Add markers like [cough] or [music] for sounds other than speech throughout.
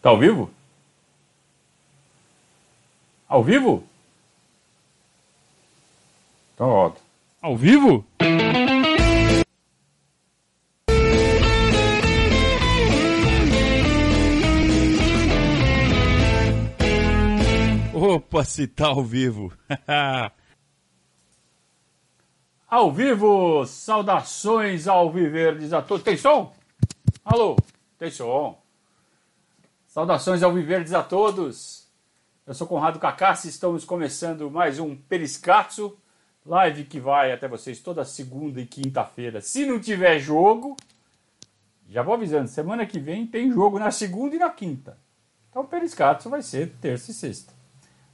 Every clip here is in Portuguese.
Tá ao vivo? Ao vivo? Então roda. Ao vivo? Opa, se tá ao vivo. [laughs] ao vivo, saudações ao Viverdes a todos. Tem som? Alô, tem som. Saudações ao Viverdes a todos. Eu sou Conrado Cacassi, estamos começando mais um Periscatso, live que vai até vocês toda segunda e quinta-feira. Se não tiver jogo, já vou avisando, semana que vem tem jogo na segunda e na quinta. Então o Periscatso vai ser terça e sexta.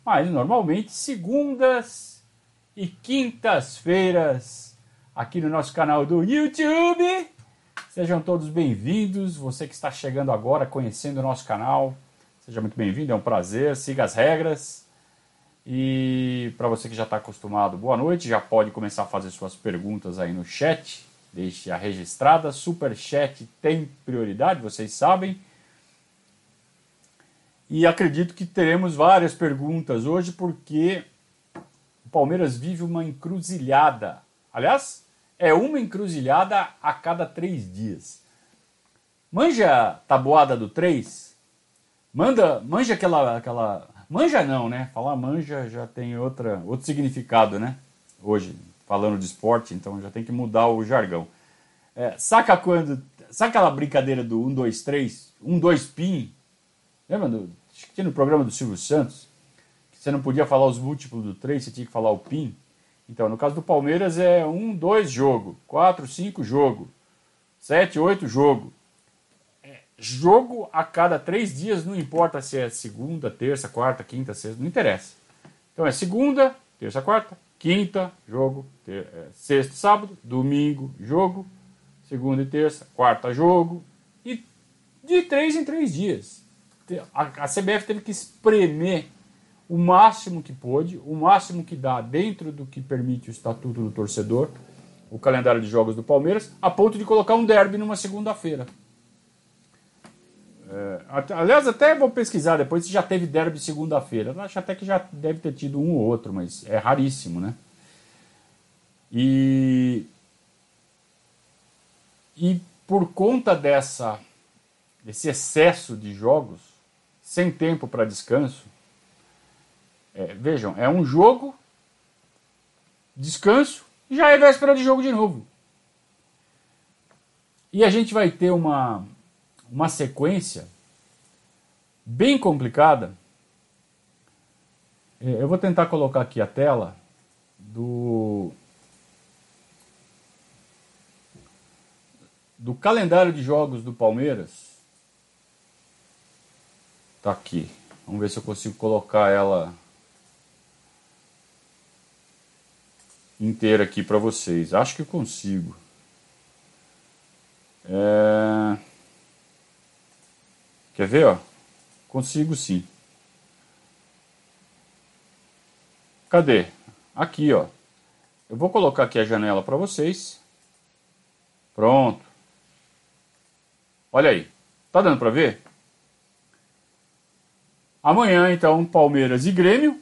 Mas normalmente segundas e quintas-feiras aqui no nosso canal do YouTube. Sejam todos bem-vindos. Você que está chegando agora, conhecendo o nosso canal, seja muito bem-vindo. É um prazer. Siga as regras. E para você que já está acostumado, boa noite. Já pode começar a fazer suas perguntas aí no chat. Deixe a registrada. Super chat tem prioridade, vocês sabem. E acredito que teremos várias perguntas hoje, porque o Palmeiras vive uma encruzilhada. Aliás, é uma encruzilhada a cada três dias. Manja a tabuada do 3? Manda, manja aquela, aquela. Manja não, né? Falar manja já tem outra, outro significado, né? Hoje, falando de esporte, então já tem que mudar o jargão. É, saca quando. Saca aquela brincadeira do 1, 2, 3? 1, 2 pin? Lembra do, acho que tinha no programa do Silvio Santos, que você não podia falar os múltiplos do 3, você tinha que falar o PIN. Então, no caso do Palmeiras é 1, 2 jogo, 4, 5 jogo, 7, 8 jogo. É, jogo a cada três dias, não importa se é segunda, terça, quarta, quinta, sexta, não interessa. Então é segunda, terça, quarta, quinta, jogo, ter, é, sexta, sábado, domingo, jogo, segunda e terça, quarta, jogo, e de três em três dias a, CBF teve que espremer o máximo que pôde, o máximo que dá dentro do que permite o estatuto do torcedor, o calendário de jogos do Palmeiras, a ponto de colocar um derby numa segunda-feira. É, aliás, até vou pesquisar depois se já teve derby segunda-feira. Acho até que já deve ter tido um ou outro, mas é raríssimo, né? E, e por conta dessa, desse excesso de jogos, sem tempo para descanso. É, vejam, é um jogo, descanso, já é véspera de jogo de novo. E a gente vai ter uma, uma sequência bem complicada. É, eu vou tentar colocar aqui a tela do do calendário de jogos do Palmeiras Tá aqui. Vamos ver se eu consigo colocar ela inteira aqui para vocês. Acho que consigo. É... Quer ver, ó? Consigo sim. Cadê? Aqui, ó. Eu vou colocar aqui a janela para vocês. Pronto. Olha aí. Tá dando para ver? Amanhã, então, Palmeiras e Grêmio.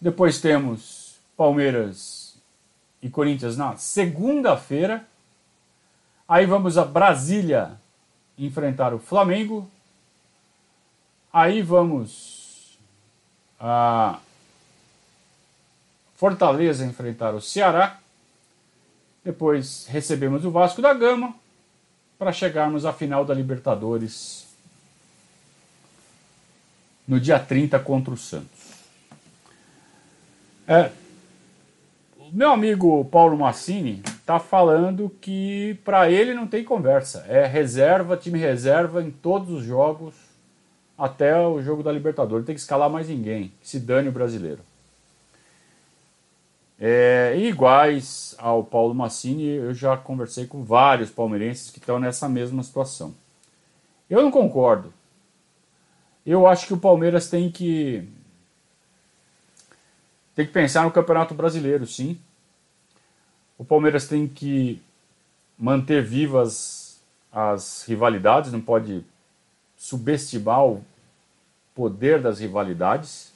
Depois temos Palmeiras e Corinthians na segunda-feira. Aí vamos a Brasília enfrentar o Flamengo. Aí vamos a Fortaleza enfrentar o Ceará. Depois recebemos o Vasco da Gama para chegarmos à final da Libertadores no dia 30 contra o Santos. É, o meu amigo Paulo Massini está falando que para ele não tem conversa. É reserva, time reserva em todos os jogos até o jogo da Libertadores. Não tem que escalar mais ninguém. Que se dane o brasileiro. É, iguais ao Paulo Massini, eu já conversei com vários palmeirenses que estão nessa mesma situação. Eu não concordo. Eu acho que o Palmeiras tem que tem que pensar no Campeonato Brasileiro, sim. O Palmeiras tem que manter vivas as rivalidades, não pode subestimar o poder das rivalidades.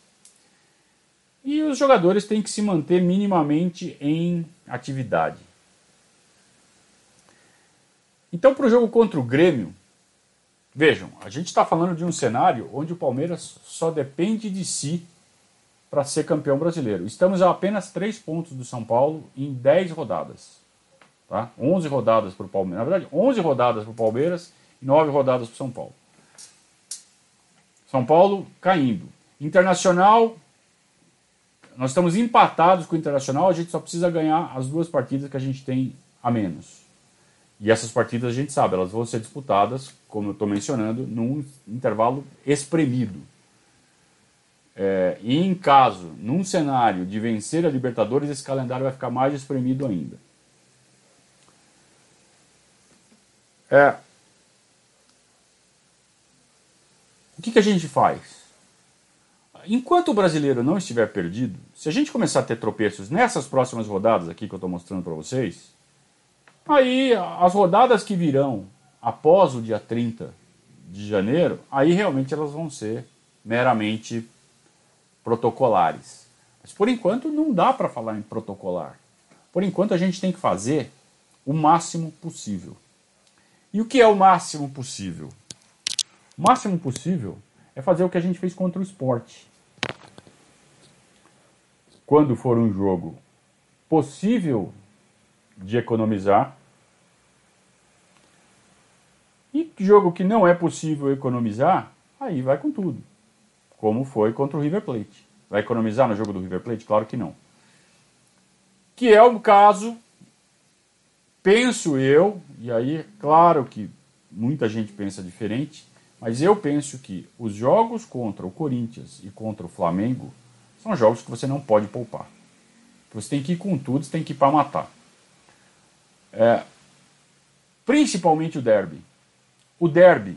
E os jogadores têm que se manter minimamente em atividade. Então, para o jogo contra o Grêmio, vejam, a gente está falando de um cenário onde o Palmeiras só depende de si para ser campeão brasileiro. Estamos a apenas 3 pontos do São Paulo em 10 rodadas. Tá? 11 rodadas para o Palmeiras. Na verdade, 11 rodadas para o Palmeiras e 9 rodadas para o São Paulo. São Paulo caindo. Internacional, nós estamos empatados com o Internacional, a gente só precisa ganhar as duas partidas que a gente tem a menos. E essas partidas a gente sabe, elas vão ser disputadas, como eu estou mencionando, num intervalo espremido. É, e em caso, num cenário de vencer a Libertadores, esse calendário vai ficar mais espremido ainda. É, o que, que a gente faz? Enquanto o brasileiro não estiver perdido, se a gente começar a ter tropeços nessas próximas rodadas aqui que eu estou mostrando para vocês, Aí, as rodadas que virão após o dia 30 de janeiro, aí realmente elas vão ser meramente protocolares. Mas por enquanto não dá para falar em protocolar. Por enquanto a gente tem que fazer o máximo possível. E o que é o máximo possível? O máximo possível é fazer o que a gente fez contra o esporte. Quando for um jogo possível de economizar, e jogo que não é possível economizar, aí vai com tudo. Como foi contra o River Plate. Vai economizar no jogo do River Plate? Claro que não. Que é o caso, penso eu, e aí, claro que muita gente pensa diferente, mas eu penso que os jogos contra o Corinthians e contra o Flamengo são jogos que você não pode poupar. Você tem que ir com tudo, você tem que ir para matar. É, principalmente o derby. O derby,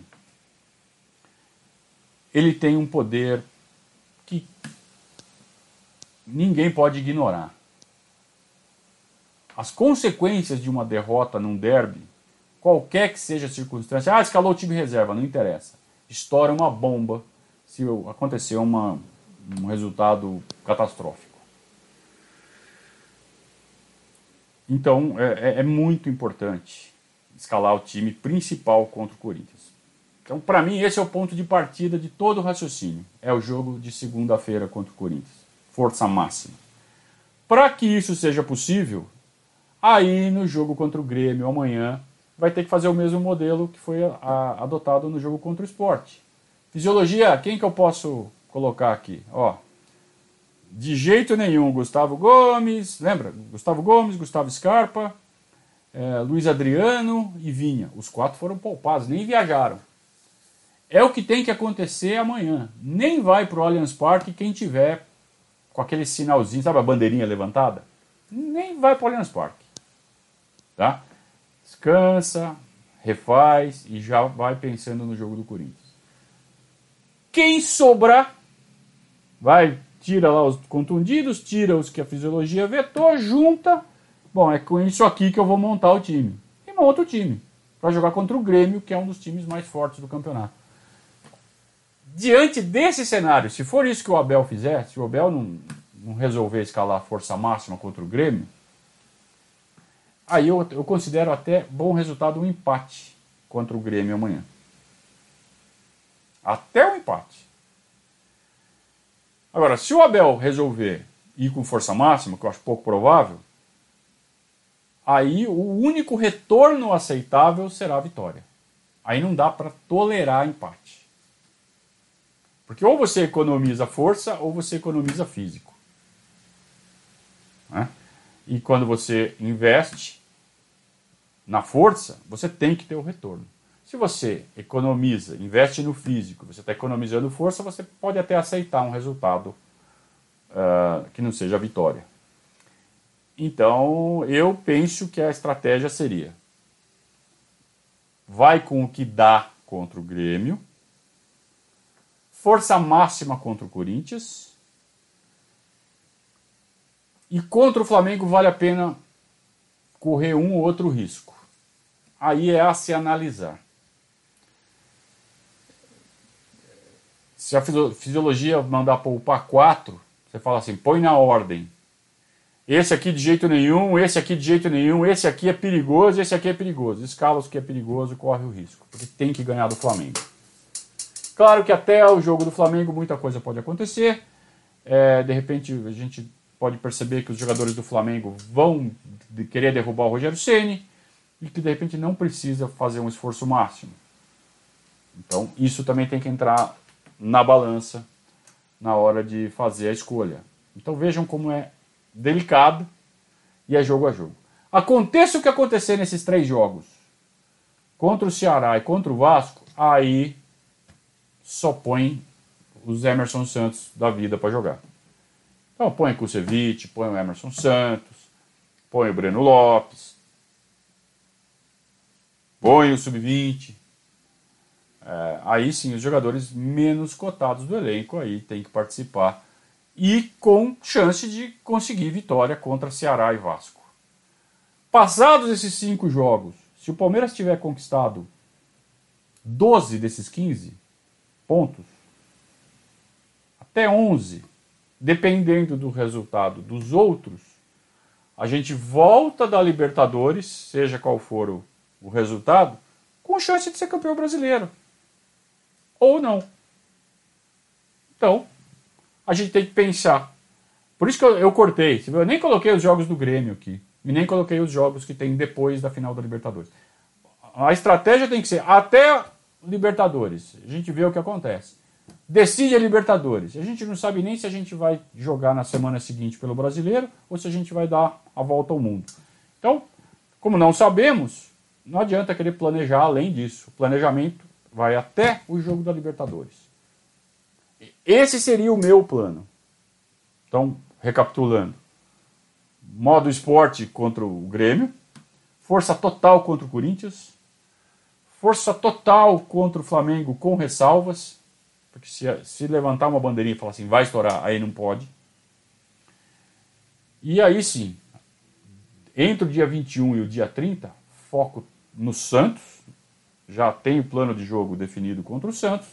ele tem um poder que ninguém pode ignorar. As consequências de uma derrota num derby, qualquer que seja a circunstância, ah, escalou o time reserva, não interessa. Estoura uma bomba se acontecer uma, um resultado catastrófico. Então é, é, é muito importante escalar o time principal contra o Corinthians. Então, para mim, esse é o ponto de partida de todo o raciocínio. É o jogo de segunda-feira contra o Corinthians. Força máxima. Para que isso seja possível, aí no jogo contra o Grêmio amanhã vai ter que fazer o mesmo modelo que foi a, a, adotado no jogo contra o esporte. Fisiologia, quem que eu posso colocar aqui? Ó, de jeito nenhum, Gustavo Gomes, lembra? Gustavo Gomes, Gustavo Scarpa, é, Luiz Adriano e Vinha. Os quatro foram poupados, nem viajaram. É o que tem que acontecer amanhã. Nem vai para o Allianz Parque quem tiver com aquele sinalzinho, sabe a bandeirinha levantada? Nem vai para o Allianz Parque. Tá? Descansa, refaz e já vai pensando no jogo do Corinthians. Quem sobrar, vai, tira lá os contundidos, tira os que a fisiologia vetou, junta Bom, é com isso aqui que eu vou montar o time. E monta o time. Para jogar contra o Grêmio, que é um dos times mais fortes do campeonato. Diante desse cenário, se for isso que o Abel fizer, se o Abel não, não resolver escalar a força máxima contra o Grêmio, aí eu, eu considero até bom resultado um empate contra o Grêmio amanhã. Até o um empate. Agora, se o Abel resolver ir com força máxima, que eu acho pouco provável, aí o único retorno aceitável será a vitória. Aí não dá para tolerar empate. Porque ou você economiza força ou você economiza físico. Né? E quando você investe na força, você tem que ter o retorno. Se você economiza, investe no físico, você está economizando força, você pode até aceitar um resultado uh, que não seja a vitória. Então, eu penso que a estratégia seria: vai com o que dá contra o Grêmio, força máxima contra o Corinthians, e contra o Flamengo vale a pena correr um ou outro risco. Aí é a se analisar. Se a fisiologia mandar poupar quatro, você fala assim, põe na ordem. Esse aqui de jeito nenhum, esse aqui de jeito nenhum, esse aqui é perigoso, esse aqui é perigoso. Escala os que é perigoso, corre o risco, porque tem que ganhar do Flamengo. Claro que até o jogo do Flamengo muita coisa pode acontecer. É, de repente a gente pode perceber que os jogadores do Flamengo vão querer derrubar o Rogério Ceni e que de repente não precisa fazer um esforço máximo. Então isso também tem que entrar na balança na hora de fazer a escolha. Então vejam como é delicado e é jogo a jogo. Aconteça o que acontecer nesses três jogos, contra o Ceará e contra o Vasco, aí só põe os Emerson Santos da vida para jogar. Então põe o Kusevich, põe o Emerson Santos, põe o Breno Lopes, põe o Sub-20. É, aí sim, os jogadores menos cotados do elenco aí tem que participar e com chance de conseguir vitória contra Ceará e Vasco. Passados esses cinco jogos, se o Palmeiras tiver conquistado 12 desses 15 pontos, até 11, dependendo do resultado dos outros, a gente volta da Libertadores, seja qual for o, o resultado, com chance de ser campeão brasileiro. Ou não. Então, a gente tem que pensar. Por isso que eu, eu cortei. Eu nem coloquei os jogos do Grêmio aqui. E nem coloquei os jogos que tem depois da final da Libertadores. A estratégia tem que ser até Libertadores. A gente vê o que acontece. Decide a Libertadores. A gente não sabe nem se a gente vai jogar na semana seguinte pelo brasileiro ou se a gente vai dar a volta ao mundo. Então, como não sabemos, não adianta querer planejar além disso. O planejamento vai até o jogo da Libertadores. Esse seria o meu plano. Então, recapitulando: modo esporte contra o Grêmio, força total contra o Corinthians, força total contra o Flamengo com ressalvas, porque se, se levantar uma bandeirinha e falar assim, vai estourar, aí não pode. E aí sim, entre o dia 21 e o dia 30, foco no Santos, já tem o plano de jogo definido contra o Santos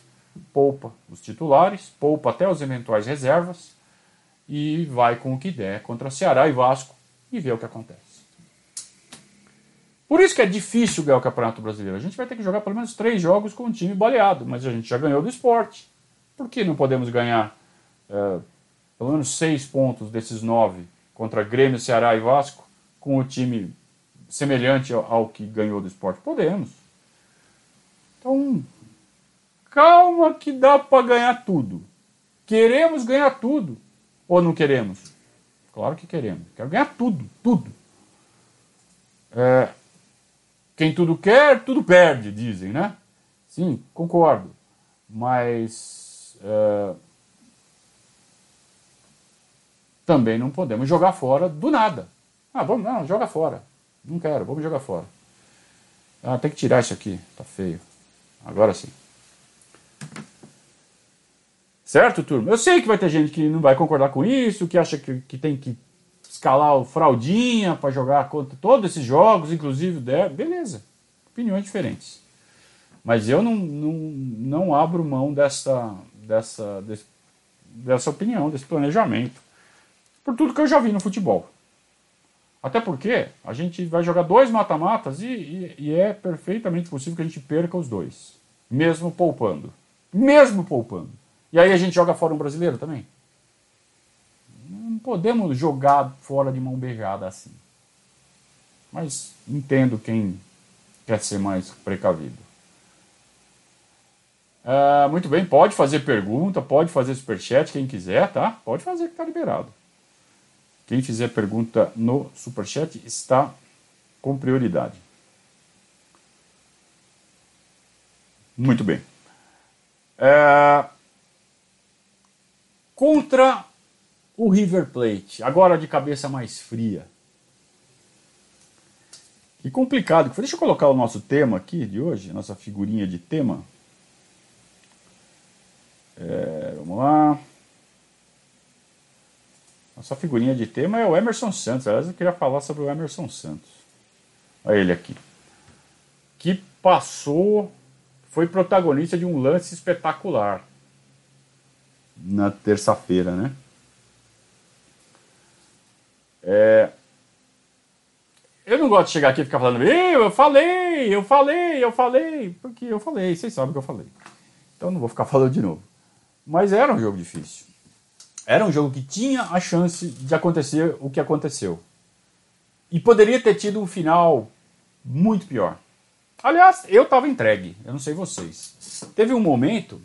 poupa os titulares, poupa até os eventuais reservas e vai com o que der contra Ceará e Vasco e vê o que acontece. Por isso que é difícil ganhar o Campeonato Brasileiro. A gente vai ter que jogar pelo menos três jogos com um time baleado, mas a gente já ganhou do esporte. Por que não podemos ganhar é, pelo menos seis pontos desses nove contra Grêmio, Ceará e Vasco com o time semelhante ao, ao que ganhou do esporte? Podemos. Então, Calma que dá para ganhar tudo. Queremos ganhar tudo ou não queremos? Claro que queremos. Quero ganhar tudo, tudo. É, quem tudo quer, tudo perde, dizem, né? Sim, concordo. Mas é, também não podemos jogar fora do nada. Ah, vamos, não, joga fora. Não quero, vamos jogar fora. Ah, tem que tirar isso aqui, tá feio. Agora sim. Certo, turma? Eu sei que vai ter gente que não vai concordar com isso, que acha que, que tem que escalar o fraldinha para jogar contra todos esses jogos, inclusive o der. Beleza, opiniões diferentes. Mas eu não, não, não abro mão dessa, dessa, desse, dessa opinião, desse planejamento, por tudo que eu já vi no futebol. Até porque a gente vai jogar dois mata-matas e, e, e é perfeitamente possível que a gente perca os dois, mesmo poupando. Mesmo poupando. E aí a gente joga fora um brasileiro também? Podemos jogar fora de mão beijada assim. Mas entendo quem quer ser mais precavido. É, muito bem, pode fazer pergunta, pode fazer superchat, quem quiser, tá? Pode fazer que tá liberado. Quem fizer pergunta no superchat está com prioridade. Muito bem. É, contra o River Plate, agora de cabeça mais fria. Que complicado. Deixa eu colocar o nosso tema aqui de hoje, nossa figurinha de tema. É, vamos lá. Nossa figurinha de tema é o Emerson Santos. Aliás, eu queria falar sobre o Emerson Santos. Olha ele aqui. Que passou, foi protagonista de um lance espetacular na terça-feira, né? É... Eu não gosto de chegar aqui e ficar falando, eu falei, eu falei, eu falei, porque eu falei, vocês sabem que eu falei. Então não vou ficar falando de novo. Mas era um jogo difícil. Era um jogo que tinha a chance de acontecer o que aconteceu. E poderia ter tido um final muito pior. Aliás, eu estava entregue, eu não sei vocês. Teve um momento,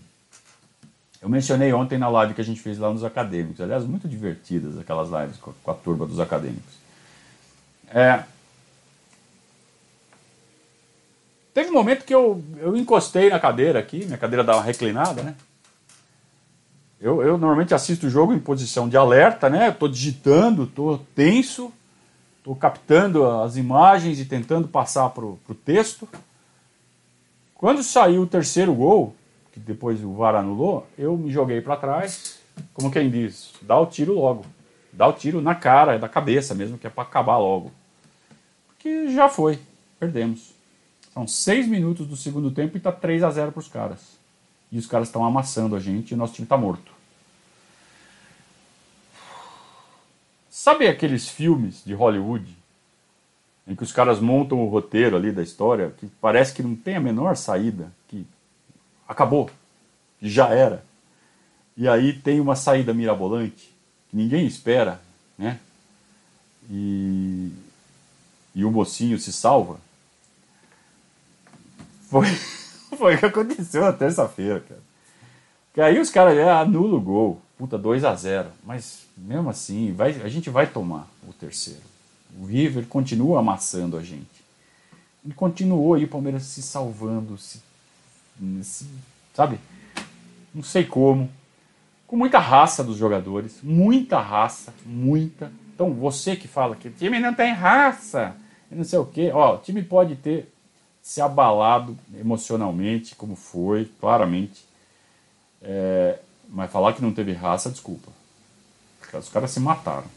eu mencionei ontem na live que a gente fez lá nos acadêmicos, aliás, muito divertidas aquelas lives com a, com a turma dos acadêmicos. É, teve um momento que eu, eu encostei na cadeira aqui, minha cadeira dá uma reclinada, né? Eu, eu normalmente assisto o jogo em posição de alerta, né? Estou digitando, estou tenso, estou captando as imagens e tentando passar para o texto. Quando saiu o terceiro gol, que depois o VAR anulou, eu me joguei para trás, como quem diz, dá o tiro logo. Dá o tiro na cara, da cabeça mesmo, que é para acabar logo. Porque já foi, perdemos. São seis minutos do segundo tempo e está 3 a 0 para os caras. E os caras estão amassando a gente e o nosso time está morto. Sabe aqueles filmes de Hollywood em que os caras montam o roteiro ali da história que parece que não tem a menor saída, que acabou, já era. E aí tem uma saída mirabolante que ninguém espera, né? E, e o mocinho se salva. Foi [laughs] Foi o que aconteceu na terça-feira, cara. Que aí os caras é, anulam o gol. Puta, 2 a 0 Mas mesmo assim, vai, a gente vai tomar o terceiro. O River continua amassando a gente. Ele continuou aí o Palmeiras se salvando, se, sabe? Não sei como. Com muita raça dos jogadores. Muita raça. Muita. Então você que fala que o time não tem raça. Não sei o quê. Ó, o time pode ter se abalado emocionalmente, como foi, claramente. É, mas falar que não teve raça, desculpa. Os caras se mataram.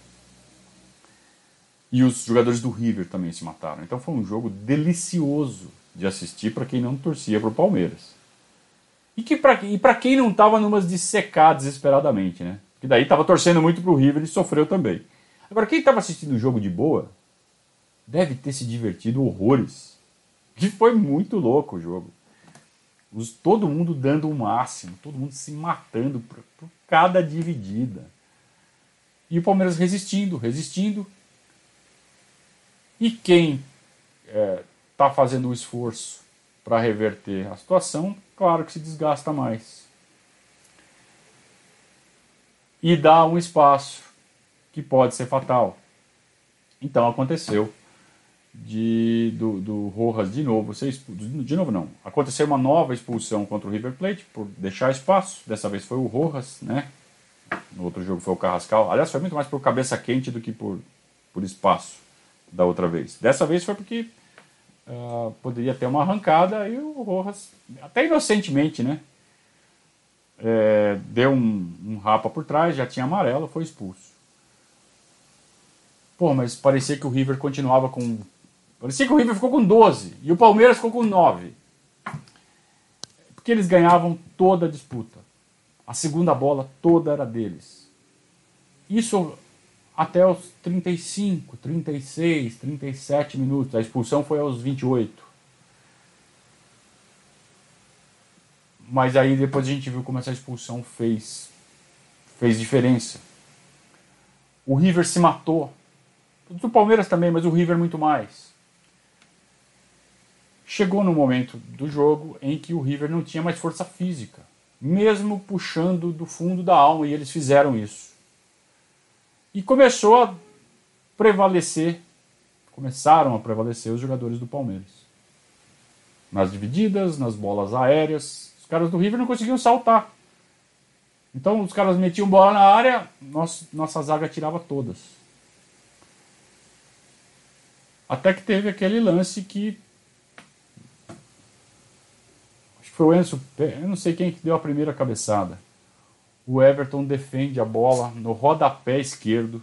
E os jogadores do River também se mataram. Então foi um jogo delicioso de assistir para quem não torcia para o Palmeiras. E, que para quem não estava numas de secar desesperadamente, né? Que daí estava torcendo muito para o River e sofreu também. Agora, quem estava assistindo o jogo de boa deve ter se divertido horrores que foi muito louco o jogo. Os, todo mundo dando o máximo, todo mundo se matando por, por cada dividida. E o Palmeiras resistindo, resistindo. E quem é, tá fazendo o esforço para reverter a situação, claro que se desgasta mais. E dá um espaço que pode ser fatal. Então aconteceu de, do, do Rojas de novo expulso. De novo, não. Aconteceu uma nova expulsão contra o River Plate por deixar espaço. Dessa vez foi o Rojas, né? No outro jogo foi o Carrascal. Aliás, foi muito mais por cabeça quente do que por, por espaço da outra vez. Dessa vez foi porque uh, poderia ter uma arrancada e o Rojas, até inocentemente, né? É, deu um, um rapa por trás, já tinha amarelo, foi expulso. Pô, mas parecia que o River continuava com Parecia que o River ficou com 12 e o Palmeiras ficou com 9. Porque eles ganhavam toda a disputa. A segunda bola toda era deles. Isso até os 35, 36, 37 minutos. A expulsão foi aos 28. Mas aí depois a gente viu como essa expulsão fez fez diferença. O River se matou. O Palmeiras também, mas o River muito mais chegou no momento do jogo em que o River não tinha mais força física, mesmo puxando do fundo da alma, e eles fizeram isso. E começou a prevalecer, começaram a prevalecer os jogadores do Palmeiras. Nas divididas, nas bolas aéreas, os caras do River não conseguiam saltar. Então os caras metiam bola na área, nossa, nossa zaga tirava todas. Até que teve aquele lance que Foi o Enzo, eu não sei quem que deu a primeira cabeçada. O Everton defende a bola no rodapé esquerdo.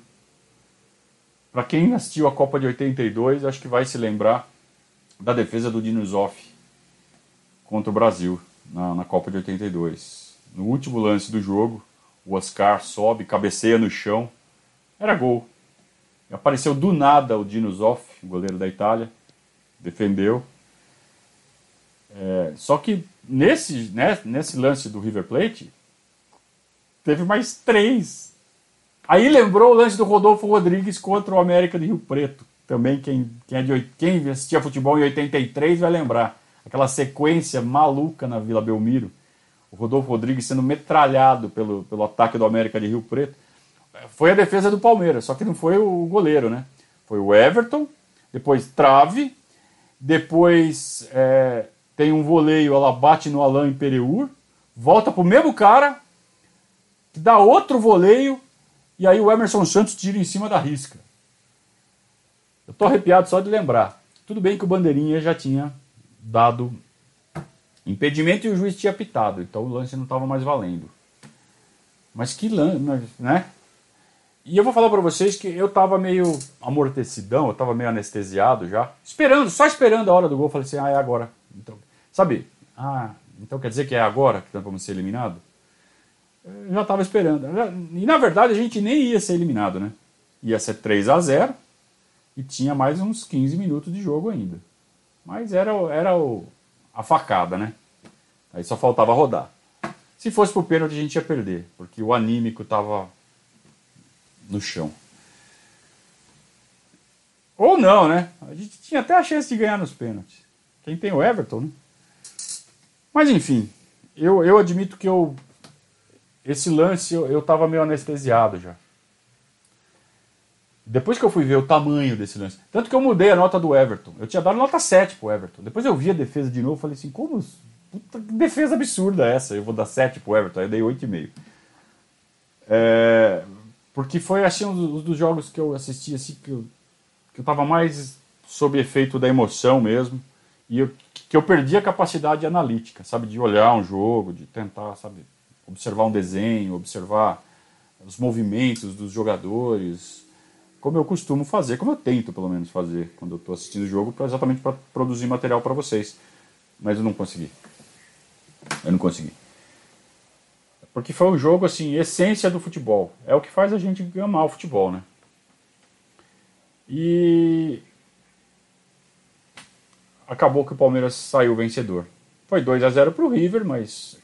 Para quem assistiu a Copa de 82, acho que vai se lembrar da defesa do Dino Zoff contra o Brasil na, na Copa de 82. No último lance do jogo, O Oscar sobe, cabeceia no chão. Era gol. Apareceu do nada o Dino Zoff, o goleiro da Itália. Defendeu. É, só que nesse, né, nesse lance do River Plate, teve mais três. Aí lembrou o lance do Rodolfo Rodrigues contra o América de Rio Preto. Também quem, quem, é de, quem assistia futebol em 83 vai lembrar. Aquela sequência maluca na Vila Belmiro. O Rodolfo Rodrigues sendo metralhado pelo, pelo ataque do América de Rio Preto. Foi a defesa do Palmeiras, só que não foi o goleiro, né? Foi o Everton, depois trave, depois é, tem um voleio, ela bate no Alain Pereur, volta pro mesmo cara, dá outro voleio, e aí o Emerson Santos tira em cima da risca. Eu tô arrepiado só de lembrar. Tudo bem que o Bandeirinha já tinha dado impedimento e o juiz tinha pitado, então o lance não estava mais valendo. Mas que lance, né? E eu vou falar para vocês que eu tava meio amortecidão, eu tava meio anestesiado já, esperando, só esperando a hora do gol. Falei assim, ah, é agora. Então, sabe? Ah, então quer dizer que é agora que vamos ser eliminados? Já tava esperando. E na verdade a gente nem ia ser eliminado, né? Ia ser 3 a 0 e tinha mais uns 15 minutos de jogo ainda. Mas era, era o, a facada, né? Aí só faltava rodar. Se fosse pro pênalti a gente ia perder, porque o anímico tava no chão. Ou não, né? A gente tinha até a chance de ganhar nos pênaltis. Quem tem o Everton, né? Mas enfim, eu, eu admito que eu. Esse lance eu, eu tava meio anestesiado já. Depois que eu fui ver o tamanho desse lance. Tanto que eu mudei a nota do Everton. Eu tinha dado nota 7 pro Everton. Depois eu vi a defesa de novo e falei assim, como. Puta, que defesa absurda essa. Eu vou dar 7 pro Everton. Aí eu dei 8,5. É, porque foi assim um dos jogos que eu assisti assim, que, eu, que eu tava mais sob efeito da emoção mesmo. E eu, que eu perdi a capacidade analítica, sabe? De olhar um jogo, de tentar, sabe? Observar um desenho, observar os movimentos dos jogadores, como eu costumo fazer, como eu tento pelo menos fazer quando eu estou assistindo o jogo, exatamente para produzir material para vocês. Mas eu não consegui. Eu não consegui. Porque foi um jogo, assim, essência do futebol. É o que faz a gente amar o futebol, né? E acabou que o Palmeiras saiu vencedor. Foi 2 a 0 para o River, mas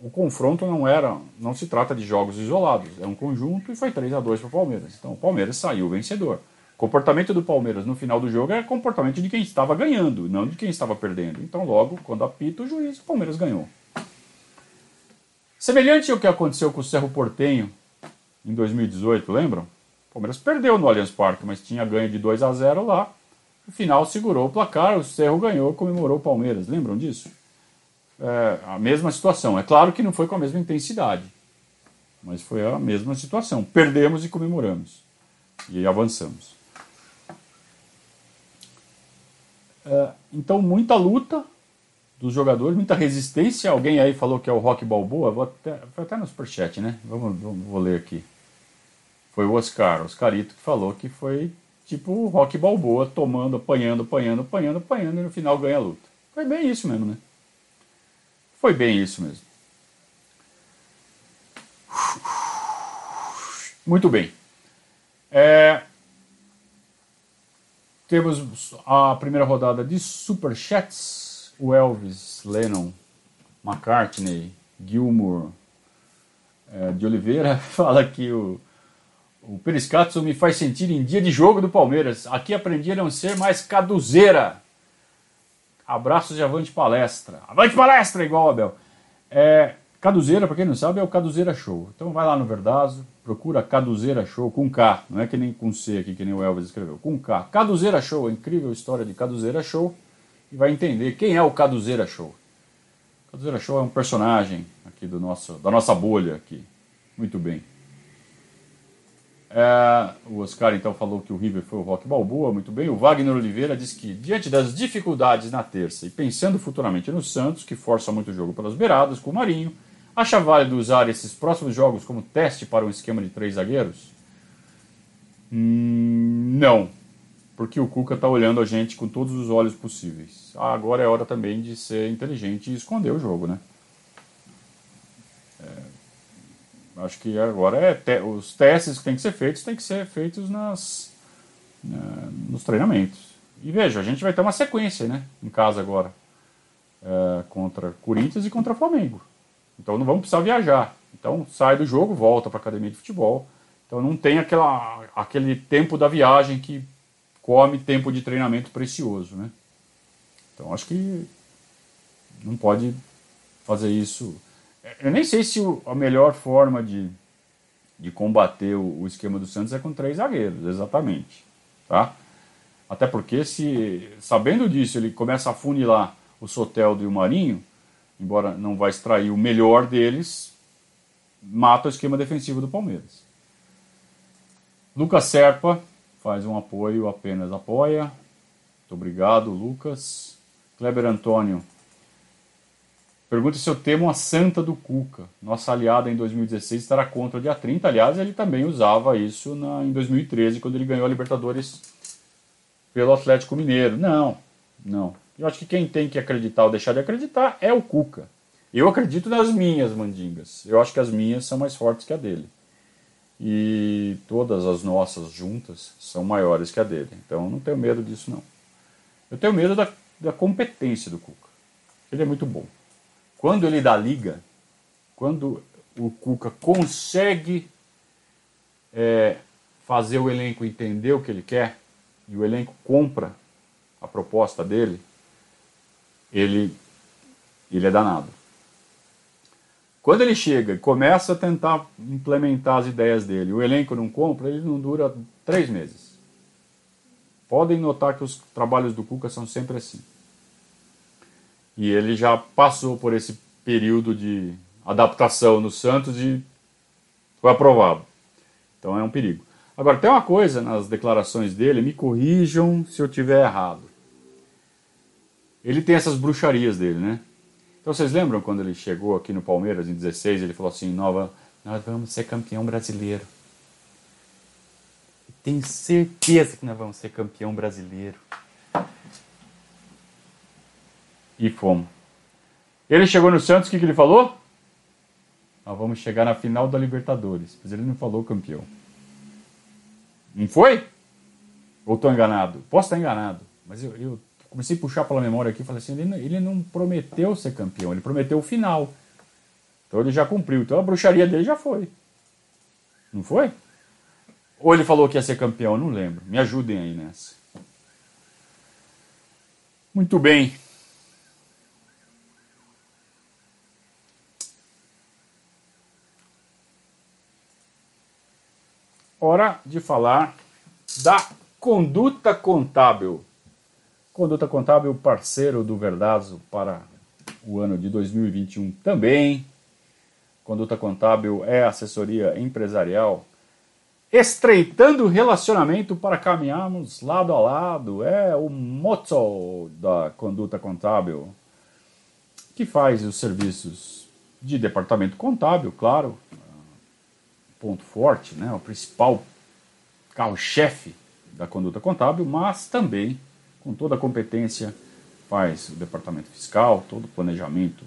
o, confronto não era, não se trata de jogos isolados, é um conjunto e foi 3 a 2 para o Palmeiras. Então o Palmeiras saiu vencedor. O comportamento do Palmeiras no final do jogo é comportamento de quem estava ganhando, não de quem estava perdendo. Então logo, quando apita o juiz, o Palmeiras ganhou. Semelhante ao que aconteceu com o Cerro Portenho em 2018, lembram? O Palmeiras perdeu no Allianz Parque, mas tinha ganho de 2 a 0 lá. No final segurou o placar, o Cerro ganhou, comemorou o Palmeiras. Lembram disso? É, a mesma situação. É claro que não foi com a mesma intensidade, mas foi a mesma situação. Perdemos e comemoramos. E avançamos. É, então, muita luta, dos jogadores, muita resistência. Alguém aí falou que é o Rock Balboa, vou até, foi até no superchat, né? Vamos, vamos, vou ler aqui. Foi o Oscar, Oscarito, que falou que foi tipo o Rock Balboa, tomando, apanhando, apanhando, apanhando, apanhando, e no final ganha a luta. Foi bem isso mesmo, né? Foi bem isso mesmo. Muito bem. É, temos a primeira rodada de superchats o Elvis, Lennon, McCartney, Gilmour, é, de Oliveira [laughs] fala que o, o Periscatso me faz sentir em dia de jogo do Palmeiras. Aqui aprendi a não ser mais caduzeira. Abraços de avante palestra. Avante palestra, igual Abel. É, caduzeira, para quem não sabe, é o Caduzeira Show. Então vai lá no Verdazo, procura Caduzeira Show com K, não é que nem com C aqui, que nem o Elvis escreveu, com K. Caduzeira Show, a incrível história de Caduzeira Show e vai entender quem é o Caduzeira Show. Caduzeira Show é um personagem aqui do nosso, da nossa bolha aqui. Muito bem. É, o Oscar então falou que o River foi o Rock Balboa, muito bem. O Wagner Oliveira diz que, diante das dificuldades na terça e pensando futuramente no Santos, que força muito o jogo pelas beiradas com o Marinho, acha válido usar esses próximos jogos como teste para um esquema de três zagueiros? Hum, não porque o Cuca está olhando a gente com todos os olhos possíveis. Ah, agora é hora também de ser inteligente e esconder o jogo, né? É, Acho que agora é te os testes que têm que ser feitos têm que ser feitos nas, na, nos treinamentos. E veja, a gente vai ter uma sequência né, em casa agora é, contra Corinthians e contra Flamengo. Então não vamos precisar viajar. Então sai do jogo, volta para a academia de futebol. Então não tem aquela, aquele tempo da viagem que come tempo de treinamento precioso. Né? Então acho que não pode fazer isso. Eu nem sei se a melhor forma de, de combater o, o esquema do Santos é com três zagueiros, exatamente. Tá? Até porque, se sabendo disso, ele começa a funilar o Soteldo e o Marinho, embora não vai extrair o melhor deles, mata o esquema defensivo do Palmeiras. Lucas Serpa faz um apoio, apenas apoia. Muito obrigado, Lucas. Kleber Antônio pergunta se eu temo a santa do Cuca. Nossa aliada em 2016 estará contra o dia 30. Aliás, ele também usava isso na, em 2013, quando ele ganhou a Libertadores pelo Atlético Mineiro. Não, não. Eu acho que quem tem que acreditar ou deixar de acreditar é o Cuca. Eu acredito nas minhas mandingas. Eu acho que as minhas são mais fortes que a dele. E todas as nossas juntas são maiores que a dele. Então não tenho medo disso, não. Eu tenho medo da, da competência do Cuca. Ele é muito bom. Quando ele dá liga, quando o Cuca consegue é, fazer o elenco entender o que ele quer, e o elenco compra a proposta dele, ele, ele é danado. Quando ele chega e começa a tentar implementar as ideias dele, o elenco não compra, ele não dura três meses. Podem notar que os trabalhos do Cuca são sempre assim. E ele já passou por esse período de adaptação no Santos e foi aprovado. Então é um perigo. Agora, tem uma coisa nas declarações dele, me corrijam se eu tiver errado. Ele tem essas bruxarias dele, né? Então vocês lembram quando ele chegou aqui no Palmeiras em 16, ele falou assim, nova, nós vamos ser campeão brasileiro. Tenho certeza que nós vamos ser campeão brasileiro. E fomos. Ele chegou no Santos, o que, que ele falou? Nós vamos chegar na final da Libertadores. Mas ele não falou campeão. Não foi? Ou estou enganado? Posso estar enganado, mas eu, eu, comecei a puxar pela memória aqui e falei assim: ele, ele não prometeu ser campeão, ele prometeu o final. Então ele já cumpriu. Então a bruxaria dele já foi. Não foi? Ou ele falou que ia ser campeão, não lembro. Me ajudem aí nessa. Muito bem. Hora de falar da conduta contábil. Conduta contábil, parceiro do Verdazo para o ano de 2021 também. Conduta contábil é assessoria empresarial, estreitando o relacionamento para caminharmos lado a lado. É o motto da conduta contábil, que faz os serviços de departamento contábil, claro, ponto forte, né, o principal carro-chefe da conduta contábil, mas também, com toda a competência, faz o departamento fiscal, todo o planejamento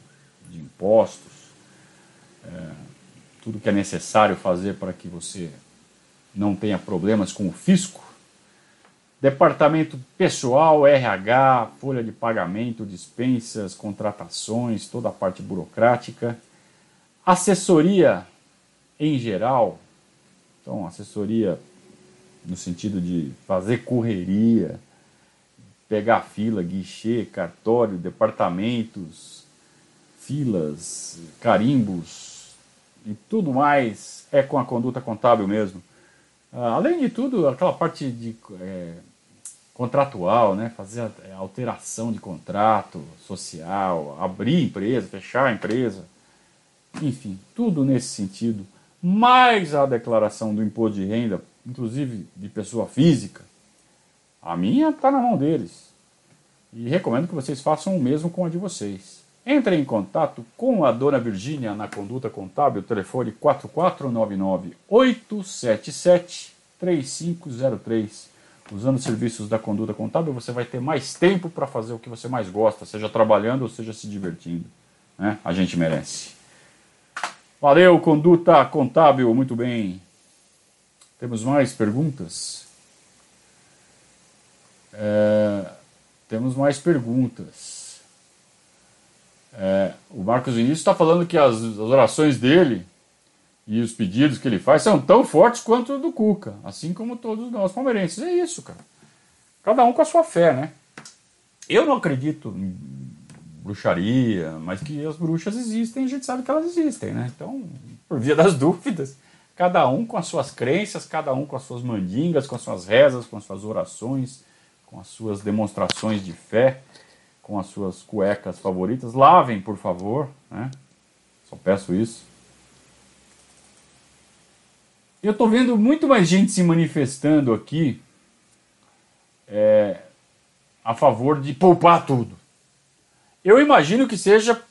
de impostos, é, tudo que é necessário fazer para que você não tenha problemas com o fisco. Departamento pessoal, RH, folha de pagamento, dispensas, contratações, toda a parte burocrática. Assessoria em geral, então assessoria no sentido de fazer correria, pegar fila, guichê, cartório, departamentos, filas, carimbos e tudo mais é com a conduta contábil mesmo. Ah, além de tudo, aquela parte de é, contratual, né? fazer a alteração de contrato social, abrir empresa, fechar empresa, enfim, tudo nesse sentido mais a declaração do imposto de renda, inclusive de pessoa física, a minha está na mão deles. E recomendo que vocês façam o mesmo com a de vocês. Entre em contato com a dona Virgínia na Conduta Contábil, telefone 4499-877-3503. Usando os serviços da Conduta Contábil, você vai ter mais tempo para fazer o que você mais gosta, seja trabalhando ou seja se divertindo. Né? A gente merece. Valeu, conduta contábil, muito bem. Temos mais perguntas? É, temos mais perguntas. É, o Marcos Vinícius está falando que as, as, orações dele e os pedidos que ele faz são tão fortes quanto o do Cuca, assim como todos nós palmeirenses. É isso, cara. Cada um com a sua fé, né? Eu não acredito bruxaria, mas que as bruxas existem, a gente sabe que elas existem, né? Então, por via das [laughs] dúvidas, cada um com as suas crenças, cada um com as suas mandingas, com as suas rezas, com as suas orações, com as suas demonstrações de fé, com as suas cuecas favoritas. Lavem, por favor, né? Só peço isso. Eu estou vendo muito mais gente se manifestando aqui é, a favor de poupar tudo. Eu imagino que seja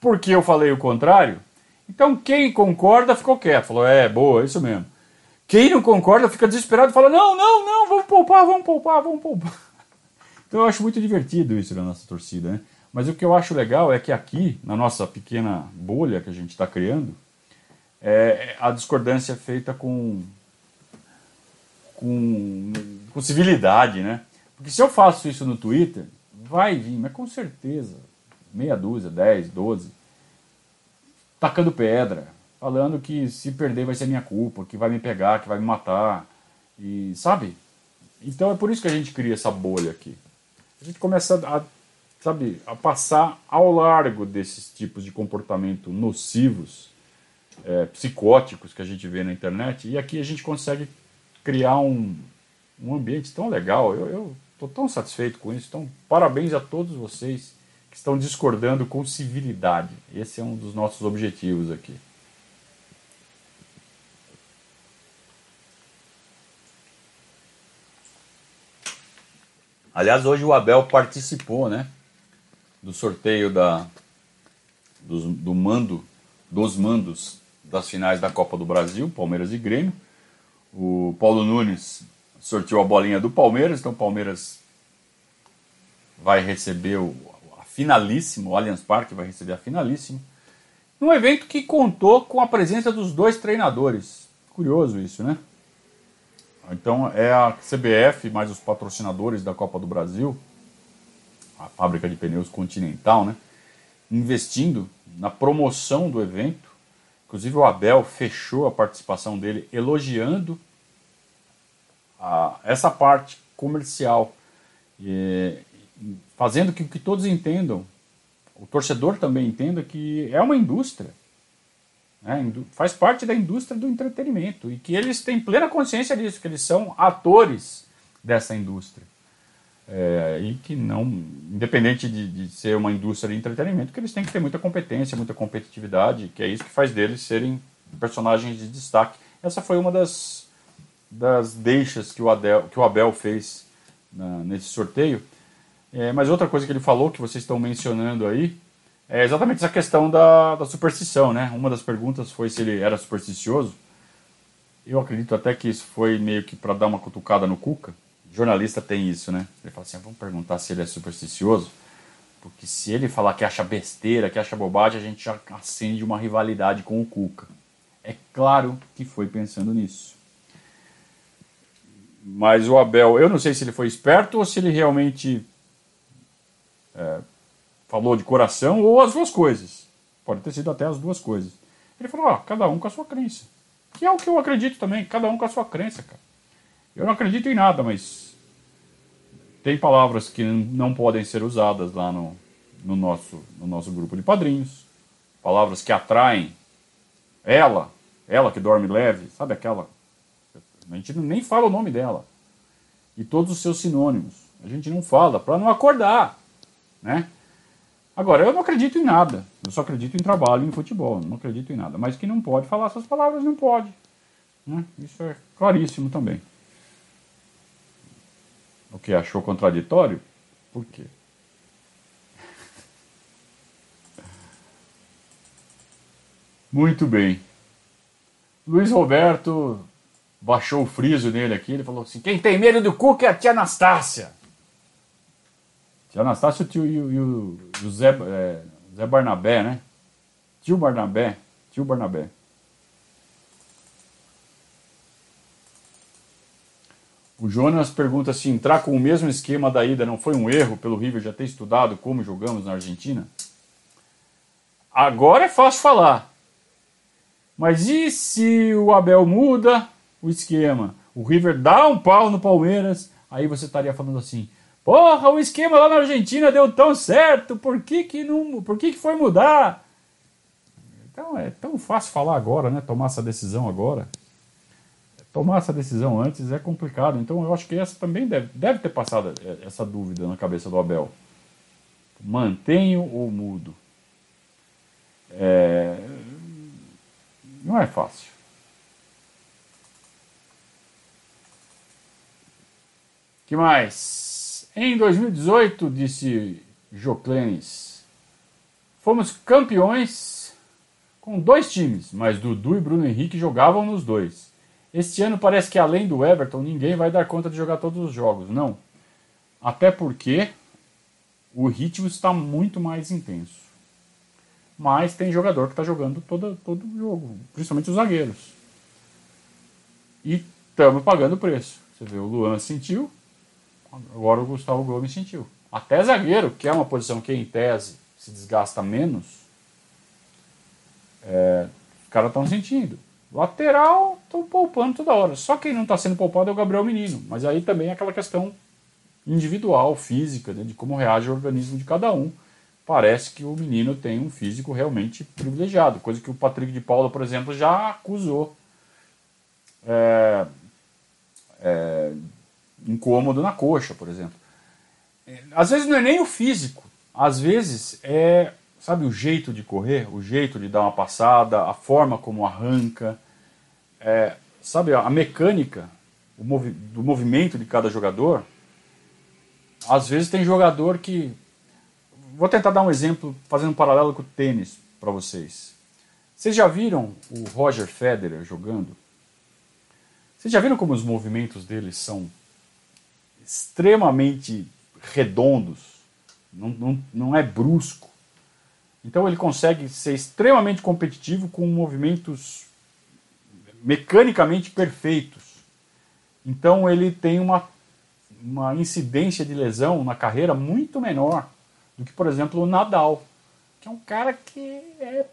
porque eu falei o contrário. Então quem concorda ficou quieto, falou: é, boa, isso mesmo. Quem não concorda fica desesperado e fala: não, não, não, vamos poupar, vamos poupar, vamos poupar. [laughs] Então eu acho muito divertido isso na nossa torcida, né? Mas o que eu acho legal é que aqui, na nossa pequena bolha que a gente está criando, é a discordância é feita com, com, com civilidade, né? Porque se eu faço isso no Twitter, vai vir, mas com certeza, meia dúzia, dez, doze, tacando pedra, falando que se perder vai ser minha culpa, que vai me pegar, que vai me matar, e sabe? Então é por isso que a gente cria essa bolha aqui. A gente começa a, sabe, a passar ao largo desses tipos de comportamento nocivos, é, psicóticos que a gente vê na internet, e aqui a gente consegue criar um, um ambiente tão legal. Eu estou tão satisfeito com isso. Então, parabéns a todos vocês que estão discordando com civilidade. Esse é um dos nossos objetivos aqui. Aliás, hoje o Abel participou, né, do sorteio da do, do mando dos mandos das finais da Copa do Brasil, Palmeiras e Grêmio. O Paulo Nunes sorteou a bolinha do Palmeiras, então o Palmeiras vai receber o, a finalíssima, o Allianz Parque vai receber a finalíssima, num evento que contou com a presença dos dois treinadores. Curioso isso, né? Então é a CBF mais os patrocinadores da Copa do Brasil, a fábrica de pneus Continental, né? Investindo na promoção do evento. Inclusive o Abel fechou a participação dele elogiando a, essa parte comercial, fazendo que, que todos entendam, o torcedor também entenda que é uma indústria né, faz parte da indústria do entretenimento e que eles têm plena consciência disso, que eles são atores dessa indústria. É, e que não, independente de, de, ser uma indústria de entretenimento, que eles têm que ter muita competência, muita competitividade, que é isso que faz deles serem personagens de destaque. Essa foi uma das, das deixas que o, Adel, que o Abel fez na, nesse sorteio. É, mas outra coisa que ele falou, que vocês estão mencionando aí, é exatamente essa questão da, da superstição, né? Uma das perguntas foi se ele era supersticioso. Eu acredito até que isso foi meio que para dar uma cutucada no Cuca. O jornalista tem isso, né? Ele fala assim: ah, vamos perguntar se ele é supersticioso, porque se ele falar que acha besteira, que acha bobagem, a gente já acende uma rivalidade com o Cuca. É claro que foi pensando nisso. Mas o Abel, eu não sei se ele foi esperto ou se ele realmente é, falou de coração ou as duas coisas. Pode ter sido até as duas coisas. Ele falou, ó, cada um com a sua crença. Que é o que eu acredito também, cada um com a sua crença, cara. Eu não acredito em nada, mas tem palavras que não podem ser usadas lá no, no, nosso, no nosso grupo de padrinhos. Palavras que atraem ela, ela que dorme leve, sabe aquela? A gente nem fala o nome dela. E todos os seus sinônimos. A gente não fala para não acordar, né? Agora, eu não acredito em nada. Eu só acredito em trabalho, em futebol. Não acredito em nada. Mas que não pode falar essas palavras, não pode. Né? Isso é claríssimo também. O que achou contraditório? Por quê? [laughs] Muito bem. Luiz Roberto baixou o friso nele aqui. Ele falou assim: quem tem medo do cu é a tia Anastácia. Tio Anastácio tio, e, o, e o Zé, é, Zé Barnabé, né? Tio Barnabé. Tio Barnabé. O Jonas pergunta se entrar com o mesmo esquema da ida não foi um erro pelo River já ter estudado como jogamos na Argentina? Agora é fácil falar. Mas e se o Abel muda o esquema? O River dá um pau no Palmeiras, aí você estaria falando assim: Porra, o esquema lá na Argentina deu tão certo, por que, que, não, por que, que foi mudar? Então é tão fácil falar agora, né? Tomar essa decisão agora. Tomar essa decisão antes é complicado. Então eu acho que essa também deve, deve ter passado essa dúvida na cabeça do Abel. Mantenho ou mudo? É... Não é fácil. Que mais? Em 2018, disse Joclenes, fomos campeões com dois times, mas Dudu e Bruno Henrique jogavam nos dois. Este ano parece que além do Everton, ninguém vai dar conta de jogar todos os jogos. Não. Até porque o ritmo está muito mais intenso. Mas tem jogador que está jogando todo, todo o jogo, principalmente os zagueiros. E estamos pagando o preço. Você vê, o Luan sentiu, Agora o Gustavo Gomes sentiu. Até zagueiro, que é uma posição que em tese se desgasta menos, é, os caras estão sentindo. Lateral, estão poupando toda hora. Só quem não está sendo poupado é o Gabriel Menino. Mas aí também é aquela questão individual, física, né, de como reage o organismo de cada um. Parece que o menino tem um físico realmente privilegiado, coisa que o Patrick de Paula, por exemplo, já acusou. É, é, incômodo na coxa, por exemplo. É, às vezes não é nem o físico, às vezes é, sabe, o jeito de correr, o jeito de dar uma passada, a forma como arranca, é, sabe, a mecânica movi do movimento de cada jogador. Às vezes tem jogador que. Vou tentar dar um exemplo, fazendo um paralelo com o tênis para vocês. Vocês já viram o Roger Federer jogando? Vocês já viram como os movimentos dele são extremamente redondos, não, não, não é brusco. Então ele consegue ser extremamente competitivo com movimentos mecanicamente perfeitos. Então ele tem uma, uma incidência de lesão na carreira muito menor do que, por exemplo, o Nadal, que é um cara que é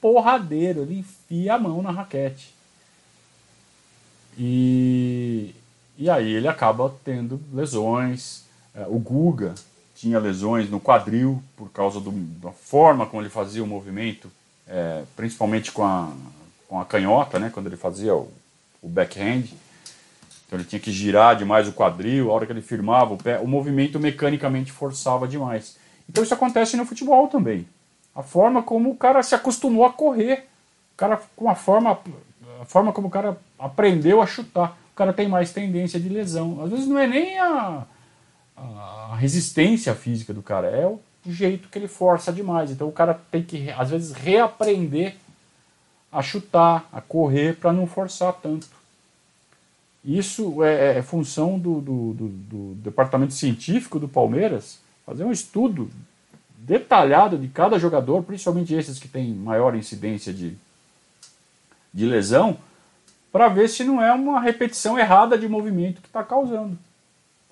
porradeiro, ele enfia a mão na raquete. E, e aí ele acaba tendo lesões. É, o Guga tinha lesões no quadril por causa do, da forma como ele fazia o movimento, é, principalmente com a, com a canhota, né, quando ele fazia o, o backhand. Então ele tinha que girar demais o quadril, a hora que ele firmava o pé, o movimento mecanicamente forçava demais. Então isso acontece no futebol também. A forma como o cara se acostumou a correr, o cara com a forma, a forma como o cara aprendeu a chutar o cara tem mais tendência de lesão. Às vezes não é nem a, a resistência física do cara, é o jeito que ele força demais. Então o cara tem que, às vezes, reaprender a chutar, a correr para não forçar tanto. Isso é, é função do, do, do, do, departamento científico do Palmeiras fazer um estudo detalhado de cada jogador, principalmente esses que têm maior incidência de, de lesão, para ver se não é uma repetição errada de movimento que está causando.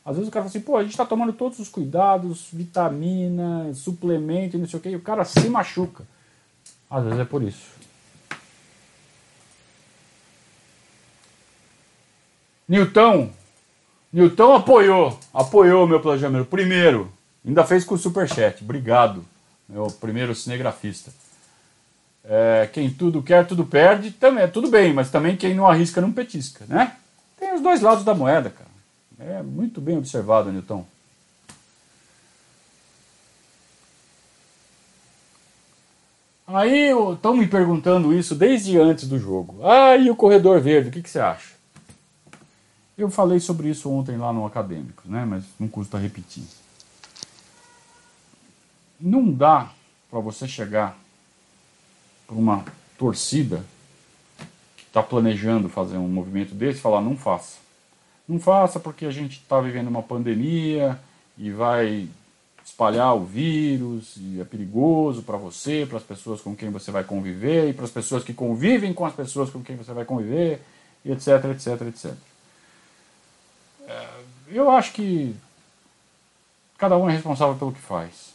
Às vezes o cara fala assim, pô, a gente está tomando todos os cuidados, vitamina, suplemento e não sei o que, e o cara se machuca. Às vezes é por isso. Newton, Newton apoiou, apoiou o meu planejamento. Primeiro, ainda fez com o superchat. Obrigado, meu primeiro cinegrafista. É, quem tudo quer, tudo perde, também, tudo bem, mas também quem não arrisca, não petisca, né? Tem os dois lados da moeda, cara. É muito bem observado, Newton. Aí estão me perguntando isso desde antes do jogo. Ah, e o corredor verde, o que, que você acha? Eu falei sobre isso ontem lá no Acadêmicos, né? Mas não custa repetir. Não dá para você chegar para uma torcida que está planejando fazer um movimento desse, falar não faça. Não faça porque a gente está vivendo uma pandemia e vai espalhar o vírus e é perigoso para você, para as pessoas com quem você vai conviver e para as pessoas que convivem com as pessoas com quem você vai conviver, e etc, etc, etc. Eu acho que cada um é responsável pelo que faz.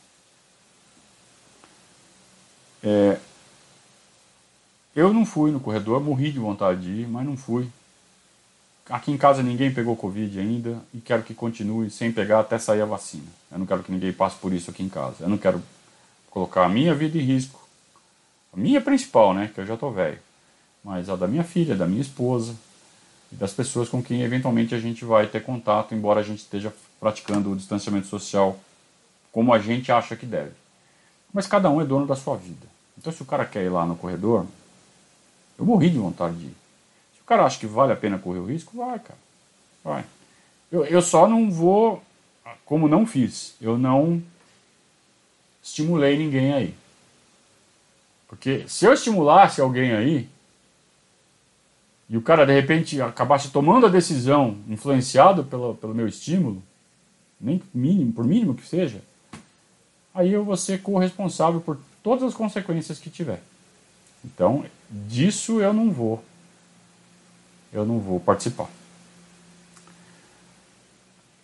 É, eu não fui no corredor, morri de vontade de ir, mas não fui. Aqui em casa ninguém pegou Covid ainda e quero que continue sem pegar até sair a vacina. Eu não quero que ninguém passe por isso aqui em casa. Eu não quero colocar a minha vida em risco. A minha principal, né? Que eu já estou velho. Mas a da minha filha, da minha esposa e das pessoas com quem eventualmente a gente vai ter contato, embora a gente esteja praticando o distanciamento social como a gente acha que deve. Mas cada um é dono da sua vida. Então se o cara quer ir lá no corredor, eu morri de vontade de ir. Se o cara acha que vale a pena correr o risco, vai, cara. Vai. Eu, eu só não vou, como não fiz, eu não estimulei ninguém aí. Porque se eu estimulasse alguém aí, e o cara de repente acabasse tomando a decisão influenciado pelo, pelo meu estímulo, nem mínimo, por mínimo que seja, aí eu vou ser corresponsável por todas as consequências que tiver. Então, disso eu não vou. Eu não vou participar.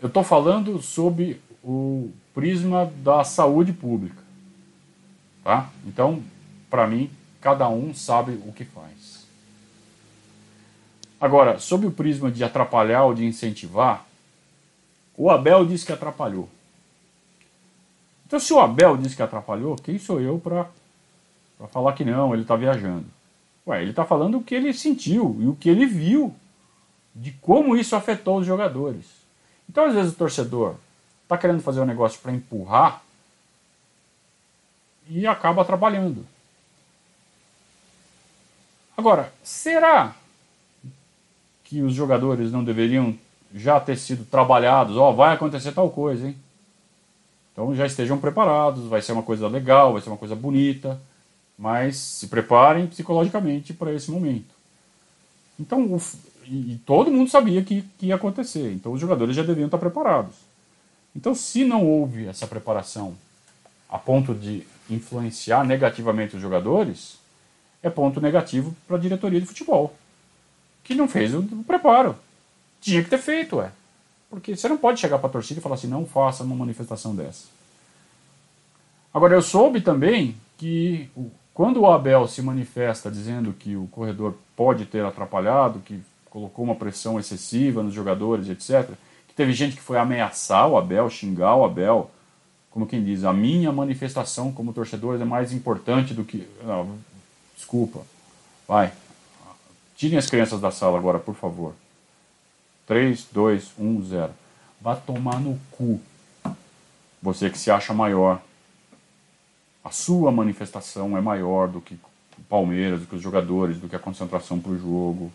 Eu estou falando sobre o prisma da saúde pública. Tá? Então, para mim, cada um sabe o que faz. Agora, sobre o prisma de atrapalhar ou de incentivar, o Abel disse que atrapalhou. Então, se o Abel disse que atrapalhou, quem sou eu para falar que não, ele está viajando? Ué, ele está falando o que ele sentiu e o que ele viu de como isso afetou os jogadores. Então, às vezes, o torcedor está querendo fazer um negócio para empurrar e acaba atrapalhando. Agora, será que os jogadores não deveriam já ter sido trabalhados? Ó, oh, vai acontecer tal coisa, hein? Então já estejam preparados, vai ser uma coisa legal, vai ser uma coisa bonita mas se preparem psicologicamente para esse momento. Então, o, e, e, todo mundo sabia que, que ia acontecer, então os jogadores já deviam estar preparados. Então, se não houve essa preparação a ponto de influenciar negativamente os jogadores, é ponto negativo para a diretoria de futebol, que não fez o, o preparo. Tinha que ter feito, é. Porque você não pode chegar para a torcida e falar assim, não faça uma manifestação dessa. Agora, eu soube também que quando o Abel se manifesta dizendo que o corredor pode ter atrapalhado, que colocou uma pressão excessiva nos jogadores, etc., que teve gente que foi ameaçar o Abel, xingar o Abel, como quem diz, a minha manifestação como torcedor é mais importante do que. Não, desculpa. Vai. Tirem as crianças da sala agora, por favor. 3, 2, 1, 0. Vá tomar no cu. Você que se acha maior a sua manifestação é maior do que o Palmeiras, do que os jogadores, do que a concentração para o jogo.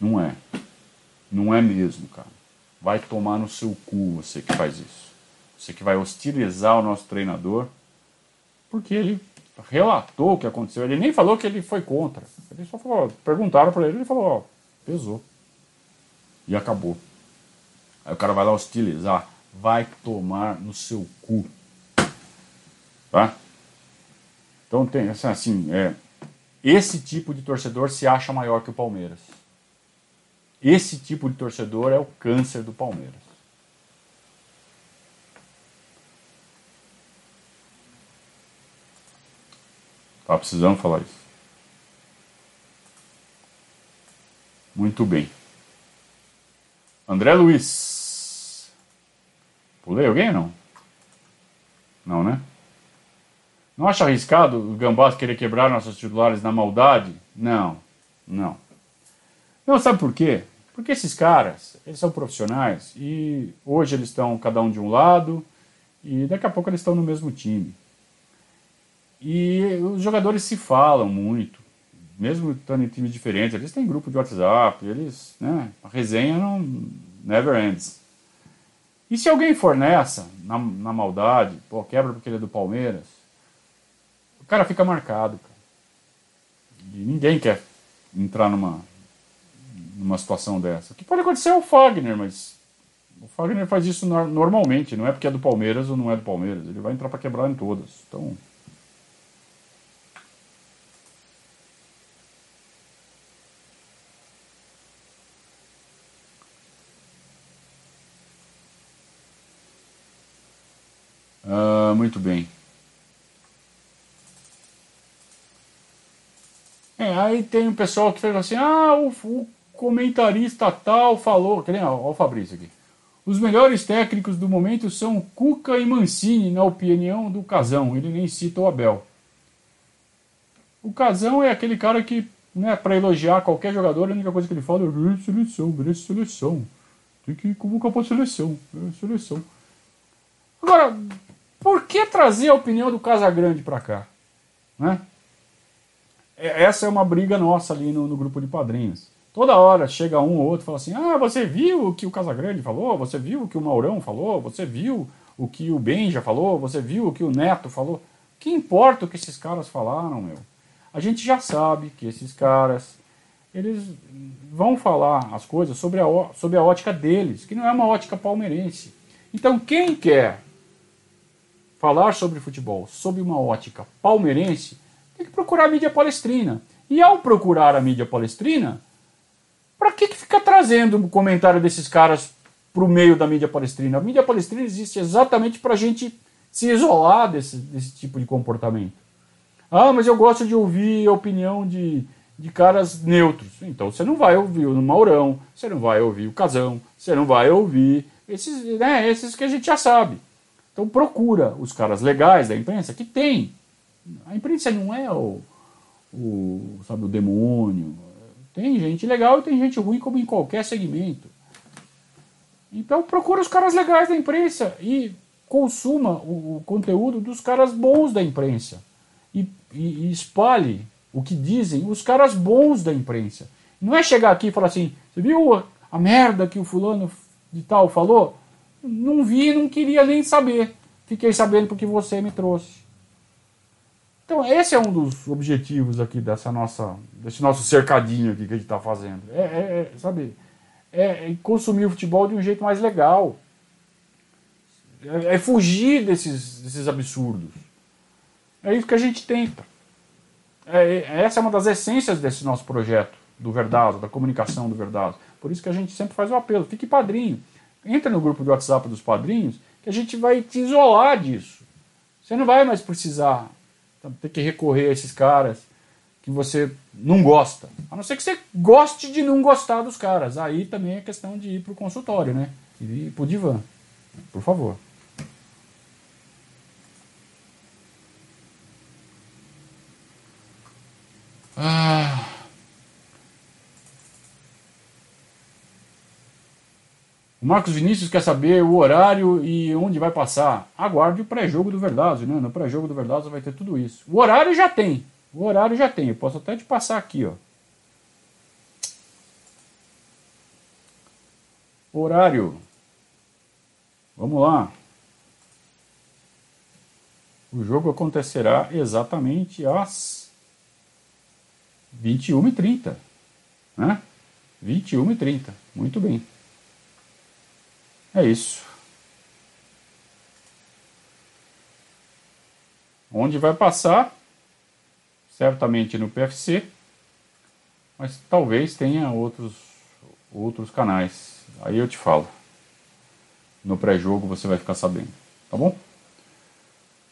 Não é. Não é mesmo, cara. Vai tomar no seu cu você que faz isso. Você que vai hostilizar o nosso treinador, porque ele relatou o que aconteceu. Ele nem falou que ele foi contra. Ele só falou, perguntaram para ele, ele falou, ó, pesou. E acabou. Aí o cara vai lá hostilizar. Vai tomar no seu cu. Tá? Então tem assim, assim é, esse tipo de torcedor se acha maior que o Palmeiras. Esse tipo de torcedor é o câncer do Palmeiras. Tá precisando falar isso. Muito bem. André Luiz. Pulei alguém não? Não, né? Não acha arriscado o Gambás querer quebrar nossos titulares na maldade? Não, não. Não, sabe por quê? Porque esses caras, eles são profissionais e hoje eles estão cada um de um lado e daqui a pouco eles estão no mesmo time. E os jogadores se falam muito, mesmo estando em times diferentes, eles têm grupo de WhatsApp, eles, né, a resenha não never ends. E se alguém for nessa, na, na maldade, pô, quebra porque ele é do Palmeiras, cara fica marcado. Cara. E ninguém quer entrar numa, numa situação dessa. O que pode acontecer é o Fagner, mas O Fagner faz isso normalmente, não é porque é do Palmeiras ou não é do Palmeiras. Ele vai entrar para quebrar em todas. Então. Ah, muito bem. Aí tem um pessoal que fez assim: ah, o, o comentarista tal falou. Que nem, ó, ó, o Fabrício aqui. Os melhores técnicos do momento são Cuca e Mancini, na opinião do Casão. Ele nem cita o Abel. O Casão é aquele cara que, né, para elogiar qualquer jogador, a única coisa que ele fala é seleção, merece seleção. Tem que convocar para seleção, seleção. Agora, por que trazer a opinião do Casagrande para cá? Né? É, essa é uma briga nossa ali no, no, grupo de padrinhos. Toda hora chega um ou outro e fala assim: Ah, você viu o que o Casagrande falou? Você viu o que o Maurão falou? Você viu o que o Benja falou? Você viu o que o Neto falou? Que importa o que esses caras falaram, meu? A gente já sabe que esses caras eles vão falar as coisas sobre a, sobre a ótica deles, que não é uma ótica palmeirense. Então, quem quer falar sobre futebol sob uma ótica palmeirense, tem que procurar a mídia palestrina. E ao procurar a mídia palestrina, para que, que fica trazendo o comentário desses caras para o meio da mídia palestrina? A mídia palestrina existe exatamente para a gente se isolar desse, desse tipo de comportamento. Ah, mas eu gosto de ouvir a opinião de, de caras neutros. Então você não vai ouvir o Maurão, você não vai ouvir o Casão, você não vai ouvir esses, né, esses que a gente já sabe. Então procura os caras legais da imprensa que tem a imprensa não é o, o, sabe, o demônio. Tem gente legal e tem gente ruim, como em qualquer segmento. Então procura os caras legais da imprensa e consuma o, o conteúdo dos caras bons da imprensa. E, e, e, espalhe o que dizem os caras bons da imprensa. Não é chegar aqui e falar assim, você viu a, merda que o fulano de tal falou? Não vi, não queria nem saber. Fiquei sabendo porque você me trouxe. Então, esse é um dos objetivos aqui dessa nossa, desse nosso cercadinho aqui que a gente está fazendo. É, é, é, sabe, é, é, consumir o futebol de um jeito mais legal. É, é, fugir desses, desses absurdos. É isso que a gente tenta. É, é, essa é uma das essências desse nosso projeto do Verdado, da comunicação do Verdado. Por isso que a gente sempre faz o apelo. Fique padrinho. Entra no grupo do WhatsApp dos padrinhos, que a gente vai te isolar disso. Você não vai mais precisar então, ter que recorrer a esses caras que você não gosta. A não ser que você goste de não gostar dos caras. Aí também é questão de ir para o consultório, né? E ir para o divã. Por favor. Ah. O Marcos Vinícius quer saber o horário e onde vai passar. Aguarde o pré-jogo do Verdazo, né? No pré-jogo do Verdazo vai ter tudo isso. O horário já tem. O horário já tem. Eu posso até te passar aqui, ó. Horário. Vamos lá. O jogo acontecerá exatamente às 21h30. Né? 21h30. Muito bem. É isso. Onde vai passar? Certamente no PFC, mas talvez tenha outros, outros canais. Aí eu te falo. No pré-jogo você vai ficar sabendo, tá bom?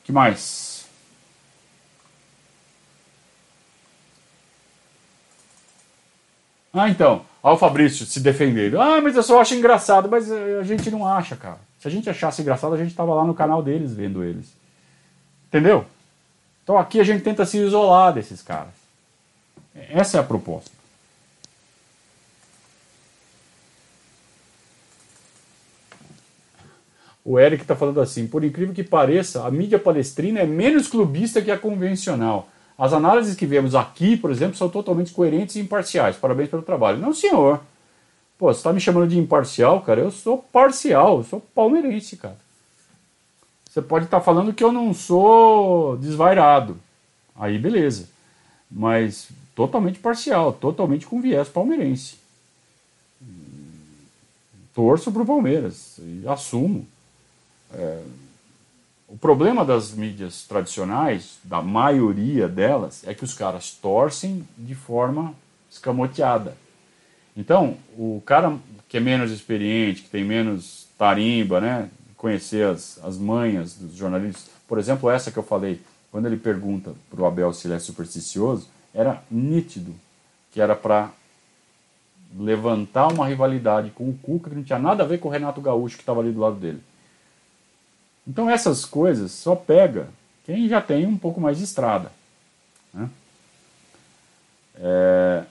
que mais? Ah, então. Olha o Fabrício se defendendo. Ah, mas eu só acho engraçado. Mas eh, a gente não acha, cara. Se a gente achasse engraçado, a gente tava lá no canal deles vendo eles. Entendeu? Então aqui a gente tenta se isolar desses caras. Essa é a proposta. O Eric está falando assim: por incrível que pareça, a mídia palestrina é menos clubista que a convencional. As análises que vemos aqui, por exemplo, são totalmente coerentes e imparciais. Parabéns pelo trabalho. Não, senhor. Pô, você está me chamando de imparcial, cara? Eu sou parcial, eu sou palmeirense, cara. Você pode estar tá falando que eu não sou desvairado. Aí, beleza. Mas totalmente parcial, totalmente com viés palmeirense. torço para o Palmeiras assumo. É, o problema das mídias tradicionais, da maioria delas, é que os caras torcem de forma escamoteada. Então, o cara que é menos experiente, que tem menos tarimba, né, conhecer as, as manhas dos jornalistas, por exemplo, essa que eu falei, quando ele pergunta para o Abel se ele é supersticioso, era nítido que era para levantar uma rivalidade com o Cuca que não tinha nada a ver com o Renato Gaúcho que estava ali do lado dele. Então essas coisas só pega quem já tem um pouco mais de estrada. Né? É...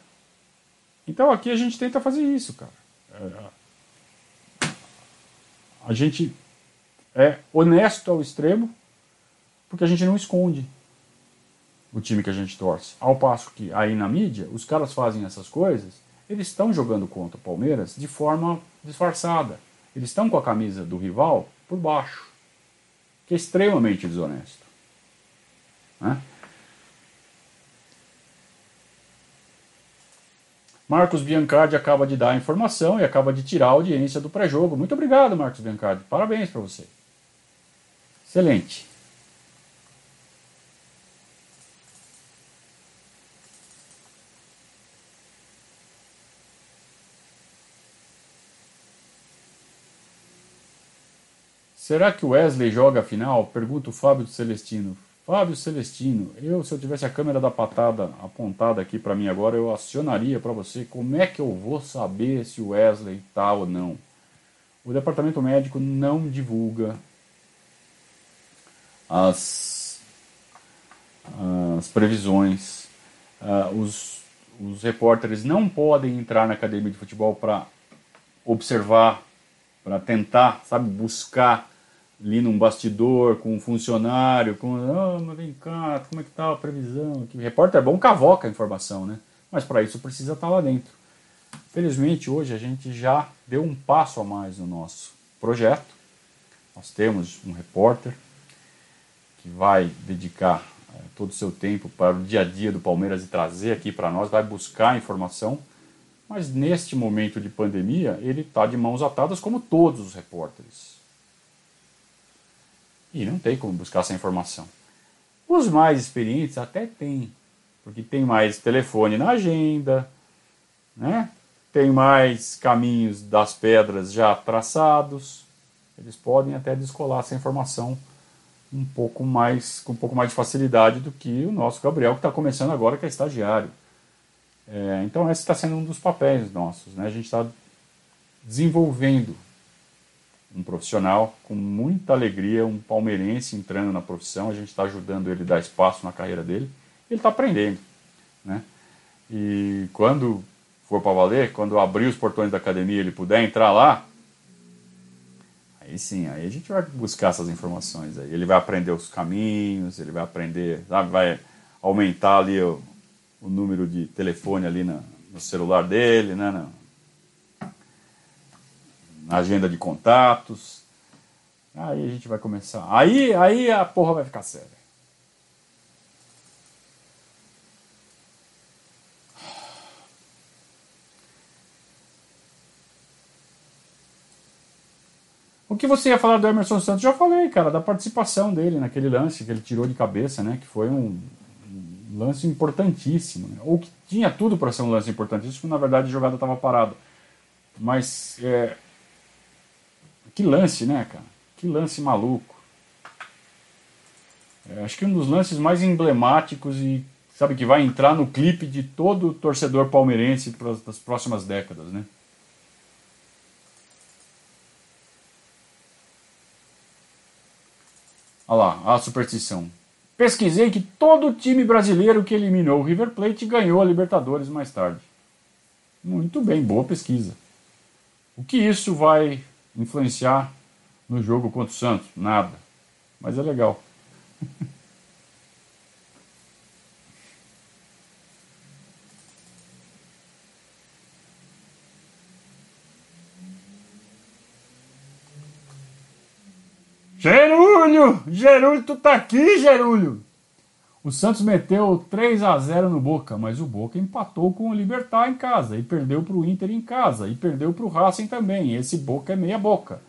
Então aqui a gente tenta fazer isso, cara. É... A gente é honesto ao extremo porque a gente não esconde o time que a gente torce. Ao passo que aí na mídia, os caras fazem essas coisas, eles estão jogando contra o Palmeiras de forma disfarçada. Eles estão com a camisa do rival por baixo que é extremamente desonesto. Né? Marcos Biancardi acaba de dar a informação e acaba de tirar a audiência do pré-jogo. Muito obrigado, Marcos Biancardi. Parabéns para você. Excelente. Será que o Wesley joga a final? Pergunta o Fábio Celestino. Fábio Celestino, eu se eu tivesse a câmera da patada apontada aqui para mim agora, eu acionaria para você como é que eu vou saber se o Wesley está ou não. O departamento médico não divulga as, as previsões. Uh, os, os repórteres não podem entrar na academia de futebol para observar, para tentar, sabe, buscar ali num bastidor com um funcionário, com, ah, mas vem cá, como é que tá a previsão? Que repórter é bom, cavoca a informação, né? Mas para isso precisa estar tá lá dentro. Felizmente hoje a gente já deu um passo a mais no nosso projeto. Nós temos um repórter que vai dedicar é, todo o seu tempo para o dia a dia do Palmeiras e trazer aqui para nós, vai buscar informação. Mas neste momento de pandemia, ele está de mãos atadas, como todos os repórteres. E não tem como buscar essa informação. Os mais experientes até tem, porque tem mais telefone na agenda, né? tem mais caminhos das pedras já traçados. Eles podem até descolar essa informação um pouco mais com um pouco mais de facilidade do que o nosso Gabriel que está começando agora que é estagiário. É, então esse está sendo um dos papéis nossos, né? A gente está desenvolvendo um profissional com muita alegria, um palmeirense entrando na profissão, a gente está ajudando ele a dar espaço na carreira dele, ele está aprendendo. Né? E quando for para valer, quando abrir os portões da academia ele puder entrar lá, aí sim, aí a gente vai buscar essas informações. Aí. Ele vai aprender os caminhos, ele vai aprender, sabe, vai aumentar ali o, o número de telefone ali na, no celular dele, né, agenda de contatos. Aí a gente vai começar. Aí, aí a porra vai ficar séria. O que você ia falar do Emerson Santos? Já falei, cara, da participação dele naquele lance que ele tirou de cabeça, né? Que foi um, um lance importantíssimo. Né? Ou que tinha tudo para ser um lance importantíssimo, na verdade a jogada estava parada. Mas é, que lance, né, cara? Que lance maluco. É, acho que um dos lances mais emblemáticos e sabe que vai entrar no clipe de todo torcedor palmeirense para as próximas décadas, né? Olha lá, a superstição. Pesquisei que todo time brasileiro que eliminou o River Plate ganhou a Libertadores mais tarde. Muito bem, boa pesquisa. O que isso vai influenciar no jogo contra o Santos? Nada. Mas é legal. [laughs] Gerúlio! Gerúlio, tu tá aqui, Gerúlio! O Santos meteu 3 a 0 no Boca, mas o Boca empatou com o Libertar em casa e perdeu para o Inter em casa e perdeu para o Racing também. Esse Boca é meia boca.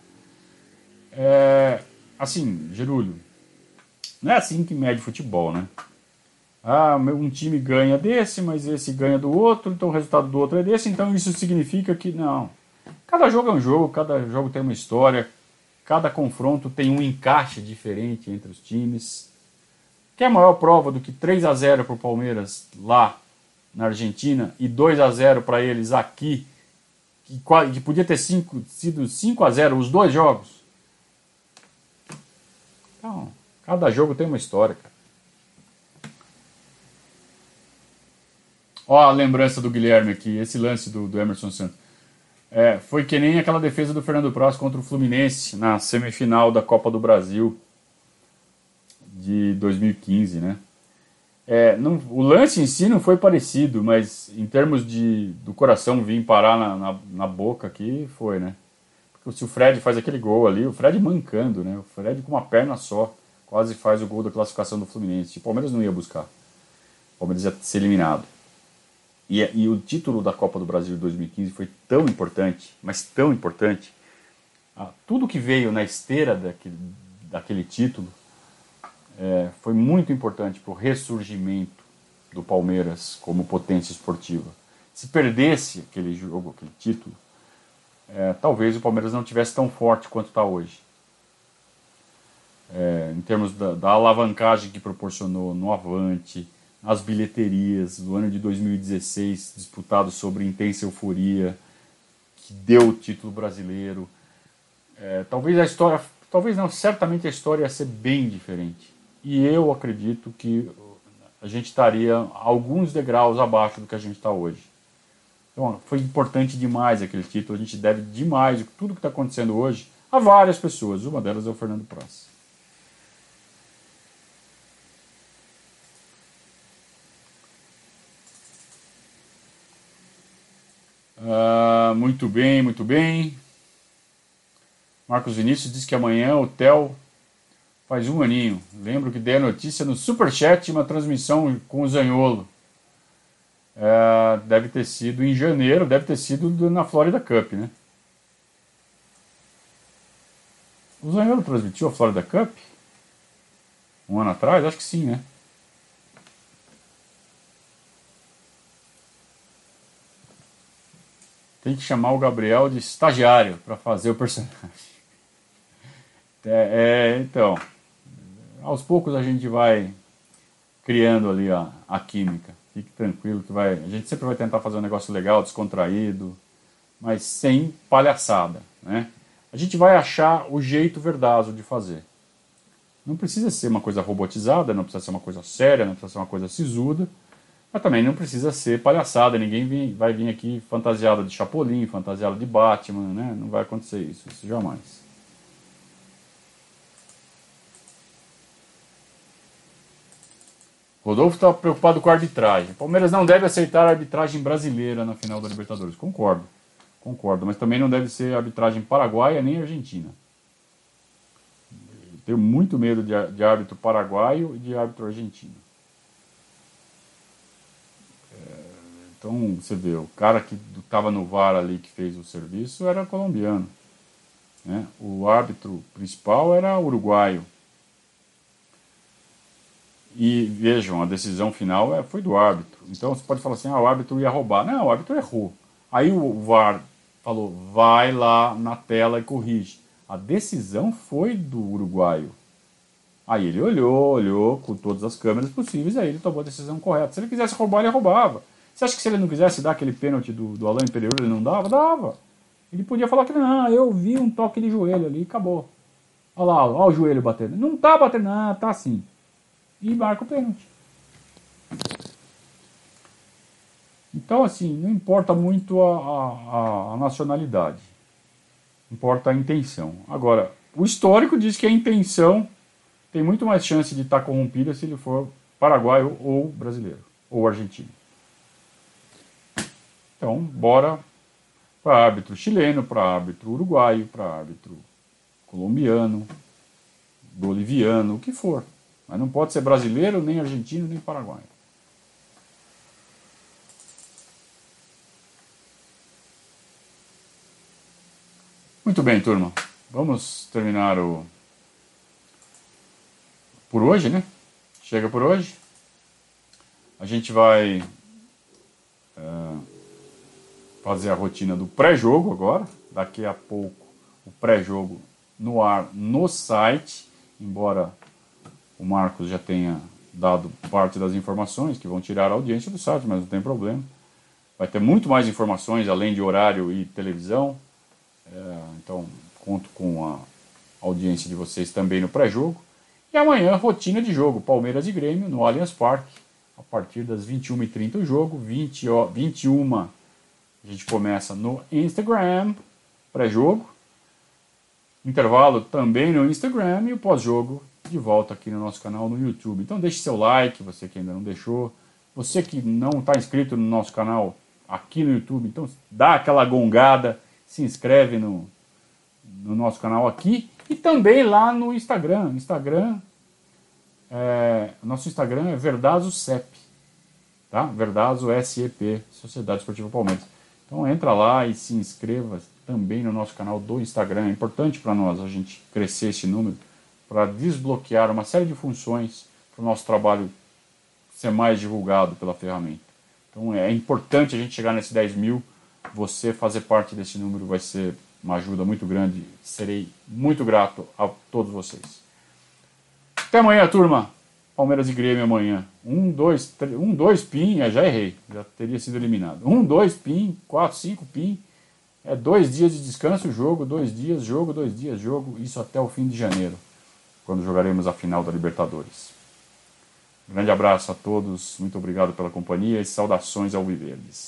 É, assim, Gerúlio, não é assim que mede futebol, né? Ah, um time ganha desse, mas esse ganha do outro, então o resultado do outro é desse, então isso significa que não. Cada jogo é um jogo, cada jogo tem uma história, cada confronto tem um encaixe diferente entre os times. Que é maior prova do que 3 a 0 para o Palmeiras lá na Argentina e 2 a 0 para eles aqui, que, que podia ter cinco, sido 5 a 0 os dois jogos. Então, cada jogo tem uma história, cara. Ó a lembrança do Guilherme aqui, esse lance do, do Emerson Santos. É, foi que nem aquela defesa do Fernando Prost contra o Fluminense na semifinal da Copa do Brasil de 2015, né? É, não, o lance em si não foi parecido, mas em termos de do coração vir parar na, na, na, boca aqui, foi, né? Porque se o Fred faz aquele gol ali, o Fred mancando, né? O Fred com uma perna só, quase faz o gol da classificação do Fluminense. O Palmeiras não ia buscar. O Palmeiras ia ser eliminado. E, e o título da Copa do Brasil de 2015 foi tão importante, mas tão importante. Ah, tudo que veio na esteira daquele, daquele título é, foi muito importante para o ressurgimento do Palmeiras como potência esportiva. Se perdesse aquele jogo, aquele título, é, talvez o Palmeiras não tivesse tão forte quanto está hoje. É, em termos da, da, alavancagem que proporcionou no Avante, as bilheterias do ano de 2016, disputado sobre intensa euforia, que deu o título brasileiro. É, talvez a história, talvez não, certamente a história ia ser bem diferente. E eu acredito que a gente estaria alguns degraus abaixo do que a gente está hoje. Então, foi importante demais aquele título, a gente deve demais tudo que está acontecendo hoje a várias pessoas, uma delas é o Fernando Praça. Uh, muito bem, muito bem. Marcos Vinícius diz que amanhã o Theo faz um aninho. Lembro que dei a notícia no Superchat uma transmissão com o Zanholo. Uh, deve ter sido em janeiro, deve ter sido na Florida Cup, né? O Zanholo transmitiu a Florida Cup? Um ano atrás? Acho que sim, né? tem que chamar o Gabriel de estagiário para fazer o personagem. [laughs] É, é, então, aos poucos a gente vai criando ali a, a química. Fique tranquilo que vai. A gente sempre vai tentar fazer um negócio legal, descontraído, mas sem palhaçada, né? A gente vai achar o jeito verdazo de fazer. Não precisa ser uma coisa robotizada, não precisa ser uma coisa séria, não precisa ser uma coisa sisuda mas também não precisa ser palhaçada, ninguém vai vir aqui fantasiado de Chapolin, fantasiado de Batman, né? Não vai acontecer isso, isso jamais. Rodolfo está preocupado com a arbitragem. Palmeiras não deve aceitar a arbitragem brasileira na final da Libertadores. Concordo, concordo, mas também não deve ser arbitragem paraguaia nem argentina. tenho muito medo de, de árbitro paraguaio e de árbitro argentino. Então, você vê, o cara que estava no VAR ali que fez o serviço era colombiano. Né? O árbitro principal era uruguaio. E vejam, a decisão final é, foi do árbitro. Então você pode falar assim: ah, o árbitro ia roubar. Não, o árbitro errou. Aí o VAR falou: vai lá na tela e corrige. A decisão foi do uruguaio. Aí ele olhou, olhou com todas as câmeras possíveis, aí ele tomou a decisão correta. Se ele quisesse roubar, ele roubava. Você acha que se ele não quisesse dar aquele pênalti do, do Alain Pereira, ele não dava? Dava. Ele podia falar que não, eu vi um toque de joelho ali e acabou. Olha lá, olha o joelho batendo. Não tá batendo, não, tá assim. E marca o pênalti. Então, assim, não importa muito a, a, a, nacionalidade. Importa a intenção. Agora, o histórico diz que a intenção tem muito mais chance de estar corrompida se ele for paraguaio ou brasileiro, ou argentino. Então, bora para árbitro chileno, para árbitro uruguaio, para árbitro colombiano, boliviano, o que for. Mas não pode ser brasileiro, nem argentino, nem paraguaio. Muito bem, turma. Vamos terminar o. Por hoje, né? Chega por hoje. A gente vai uh, fazer a rotina do pré-jogo agora. Daqui a pouco, o pré-jogo no ar no site. Embora o Marcos já tenha dado parte das informações que vão tirar a audiência do site, mas não tem problema. Vai ter muito mais informações além de horário e televisão. É, então, conto com a audiência de vocês também no pré-jogo. E amanhã, rotina de jogo: Palmeiras e Grêmio no Allianz Parque, a partir das 21h30 o jogo. 20, 21 a gente começa no Instagram, pré-jogo. Intervalo também no Instagram e o pós-jogo de volta aqui no nosso canal no YouTube. Então deixe seu like, você que ainda não deixou. Você que não está inscrito no nosso canal aqui no YouTube, então dá aquela gongada se inscreve no, no nosso canal aqui e também lá no Instagram. Instagram, é, nosso Instagram é Verdazo CEP, tá? Verdazo SEP, Sociedade Esportiva Palmeiras. Então entra lá e se inscreva também no nosso canal do Instagram. É importante para nós a gente crescer esse número para desbloquear uma série de funções para o nosso trabalho ser mais divulgado pela ferramenta. Então é importante a gente chegar nesse 10 mil você fazer parte desse número vai ser uma ajuda muito grande. Serei muito grato a todos vocês. Até amanhã, turma. Palmeiras e Grêmio amanhã. Um, dois, três, um, dois, pin. É, já errei. Já teria sido eliminado. Um, dois, pin. Quatro, cinco, pin. É dois dias de descanso, jogo, dois dias, jogo, dois dias, jogo. Isso até o fim de janeiro, quando jogaremos a final da Libertadores. Grande abraço a todos. Muito obrigado pela companhia e saudações ao Viverdes.